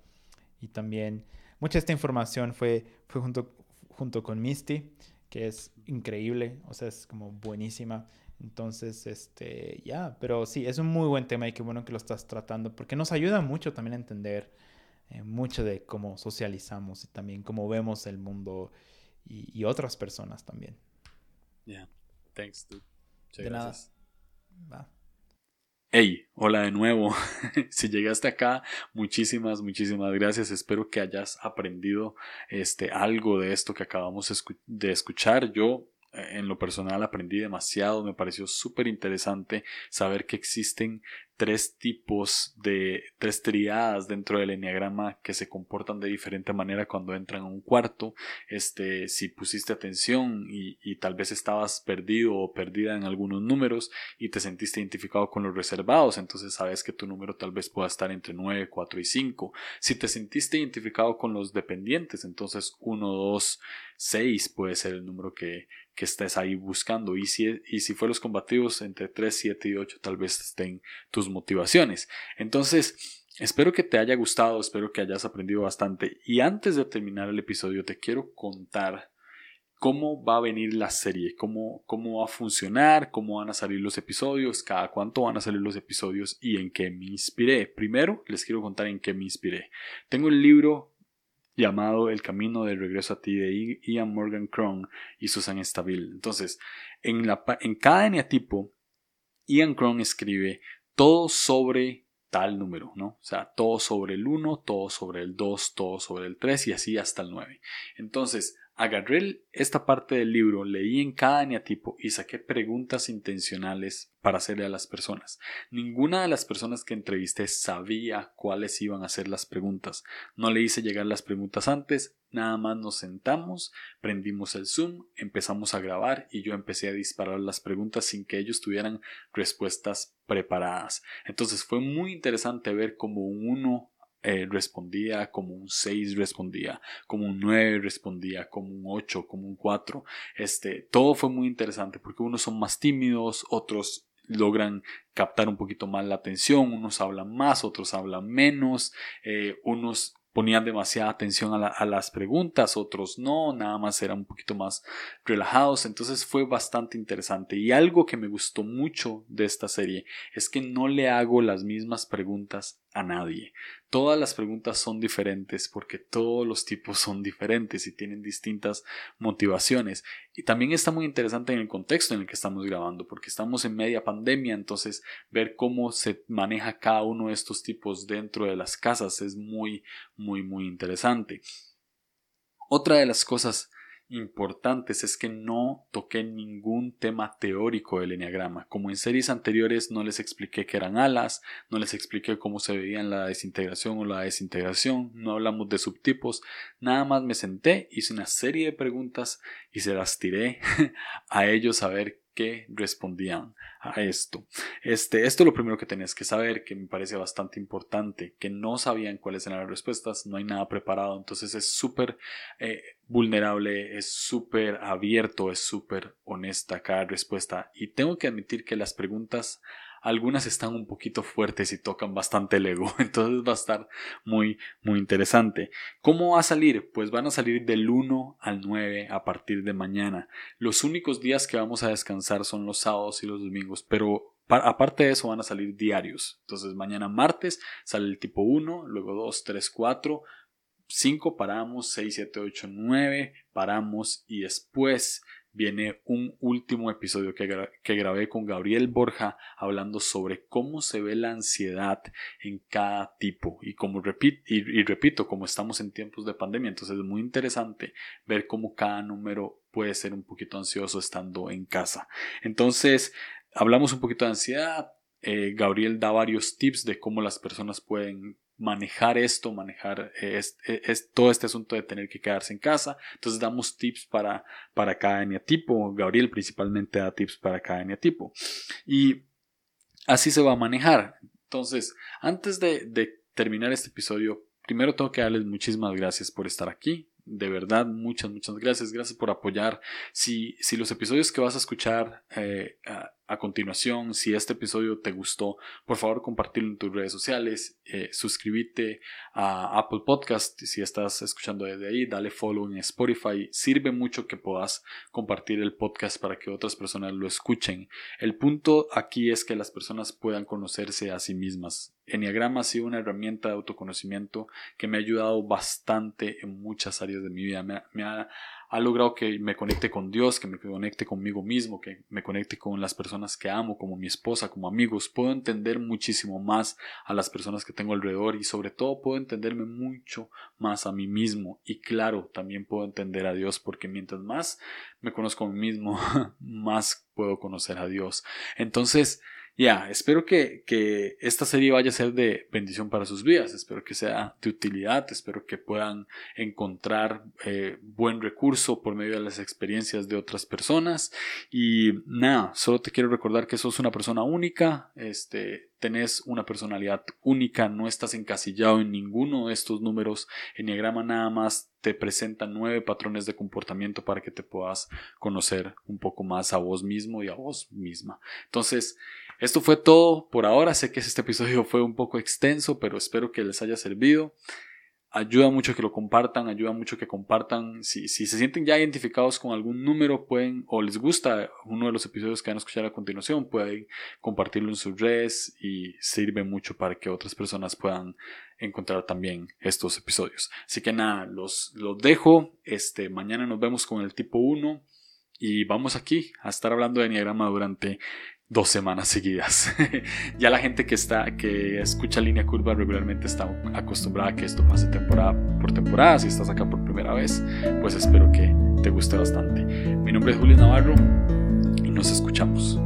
Y también, mucha de esta información fue, fue junto, junto con Misty, que es increíble, o sea, es como buenísima. Entonces, este, ya, pero sí, es un muy buen tema y qué bueno que lo estás tratando, porque nos ayuda mucho también a entender eh, mucho de cómo socializamos y también cómo vemos el mundo y, otras personas también. Yeah, thanks, dude. De gracias. nada. Va. Hey, hola de nuevo. si llegaste acá, muchísimas, muchísimas gracias. Espero que hayas aprendido este algo de esto que acabamos de escuchar. Yo eh, en lo personal aprendí demasiado, me pareció súper interesante saber que existen tres tipos de tres triadas dentro del enneagrama que se comportan de diferente manera cuando entran a un cuarto. Este, si pusiste atención y, y, tal vez estabas perdido o perdida en algunos números y te sentiste identificado con los reservados, entonces sabes que tu número tal vez pueda estar entre 9, 4 y 5. Si te sentiste identificado con los dependientes, entonces 1, 2, 6 puede ser el número que, que estés ahí buscando. Y si, y si fue los combativos entre 3, 7 y 8, tal vez estén tus motivaciones. Entonces, espero que te haya gustado, espero que hayas aprendido bastante. Y antes de terminar el episodio, te quiero contar cómo va a venir la serie, cómo, cómo va a funcionar, cómo van a salir los episodios, cada cuánto van a salir los episodios y en qué me inspiré. Primero, les quiero contar en qué me inspiré. Tengo el libro llamado El Camino de Regreso a ti de Ian Morgan Cron y Susan Stabil. Entonces, en, la, en cada eneatipo, Ian Cron escribe todo sobre tal número, ¿no? O sea, todo sobre el 1, todo sobre el 2, todo sobre el 3 y así hasta el 9. Entonces, Agarré esta parte del libro, leí en cada eneatipo y saqué preguntas intencionales para hacerle a las personas. Ninguna de las personas que entrevisté sabía cuáles iban a ser las preguntas. No le hice llegar las preguntas antes, nada más nos sentamos, prendimos el Zoom, empezamos a grabar y yo empecé a disparar las preguntas sin que ellos tuvieran respuestas preparadas. Entonces fue muy interesante ver cómo uno eh, respondía, como un 6 respondía, como un 9 respondía, como un 8, como un 4. Este, todo fue muy interesante porque unos son más tímidos, otros logran captar un poquito más la atención, unos hablan más, otros hablan menos, eh, unos ponían demasiada atención a, las preguntas, otros no, nada más eran un poquito más relajados, entonces fue bastante interesante. Y algo que me gustó mucho de esta serie es que no le hago las mismas preguntas a nadie. Todas las preguntas son diferentes porque todos los tipos son diferentes y tienen distintas motivaciones. Y también está muy interesante en el contexto en el que estamos grabando porque estamos en media pandemia, entonces ver cómo se maneja cada uno de estos tipos dentro de las casas es muy, muy, muy interesante. Otra de las cosas importantes es que no toqué ningún tema teórico del enneagrama. Como en series anteriores no les expliqué qué eran alas, no les expliqué cómo se veían la desintegración o la desintegración, no hablamos de subtipos, nada más me senté, hice una serie de preguntas y se las tiré a ellos a ver respondían a esto. Este, esto es lo primero que tenés que saber, que me parece bastante importante, que no sabían cuáles eran las respuestas, no hay nada preparado, entonces es súper eh, vulnerable, es súper abierto, es súper honesta cada respuesta. Y tengo que admitir que las preguntas algunas están un poquito fuertes y tocan bastante el ego, entonces va a estar muy, muy interesante. ¿Cómo va a salir? Pues van a salir del 1 al 9 a partir de mañana. Los únicos días que vamos a descansar son los sábados y los domingos, pero aparte de eso van a salir diarios. Entonces mañana martes sale el tipo 1, luego 2, 3, 4. 5 paramos, 6, 7, 8, 9 paramos y después viene un último episodio que, que, grabé con Gabriel Borja hablando sobre cómo se ve la ansiedad en cada tipo. Y como repito, y, repito como estamos en tiempos de pandemia entonces es muy interesante ver cómo cada número puede ser un poquito ansioso estando en casa. Entonces hablamos un poquito de ansiedad eh, Gabriel da varios tips de cómo las personas pueden manejar esto, manejar eh, eh, es, todo este asunto de tener que quedarse en casa. Entonces damos tips para, para cada eneatipo. Gabriel principalmente da tips para cada eneatipo. Y así se va a manejar. Entonces, antes de, terminar este episodio, primero tengo que darles muchísimas gracias por estar aquí de verdad, muchas, muchas gracias. Gracias por apoyar. Si, si los episodios que vas a escuchar eh, a, continuación, si este episodio te gustó, por favor compartirlo en tus redes sociales, eh, suscríbete a Apple Podcast si estás escuchando desde ahí, dale follow en Spotify. Sirve mucho que puedas compartir el podcast para que otras personas lo escuchen. El punto aquí es que las personas puedan conocerse a sí mismas. Enneagrama ha sido una herramienta de autoconocimiento que me ha ayudado bastante en muchas áreas de mi vida. Me, ha, ha, logrado que me conecte con Dios, que me conecte conmigo mismo, que me conecte con las personas que amo, como mi esposa, como amigos. Puedo entender muchísimo más a las personas que tengo alrededor y sobre todo puedo entenderme mucho más a mí mismo. Y claro, también puedo entender a Dios porque mientras más me conozco a mí mismo, más puedo conocer a Dios. Entonces, ya, espero que, que, esta serie vaya a ser de bendición para sus vidas, espero que sea de utilidad, espero que puedan encontrar eh, buen recurso por medio de las experiencias de otras personas. Y nada, solo te quiero recordar que sos una persona única, este, tenés una personalidad única, no estás encasillado en ninguno de estos números, Enneagrama nada más te presenta nueve patrones de comportamiento para que te puedas conocer un poco más a vos mismo y a vos misma. Entonces, esto fue todo por ahora. Sé que este episodio fue un poco extenso, pero espero que les haya servido. Ayuda mucho que lo compartan, ayuda mucho que compartan. Si, si se sienten ya identificados con algún número, pueden, o les gusta uno de los episodios que van a escuchar a continuación, pueden compartirlo en sus redes y sirve mucho para que otras personas puedan encontrar también estos episodios. Así que nada, los, los dejo. Este, mañana nos vemos con el tipo 1 y vamos aquí a estar hablando de Enneagrama durante dos semanas seguidas. ya la gente que está que escucha línea curva regularmente está acostumbrada a que esto pase temporada por temporada. Si estás acá por primera vez, pues espero que te guste bastante. Mi nombre es Julio Navarro y nos escuchamos.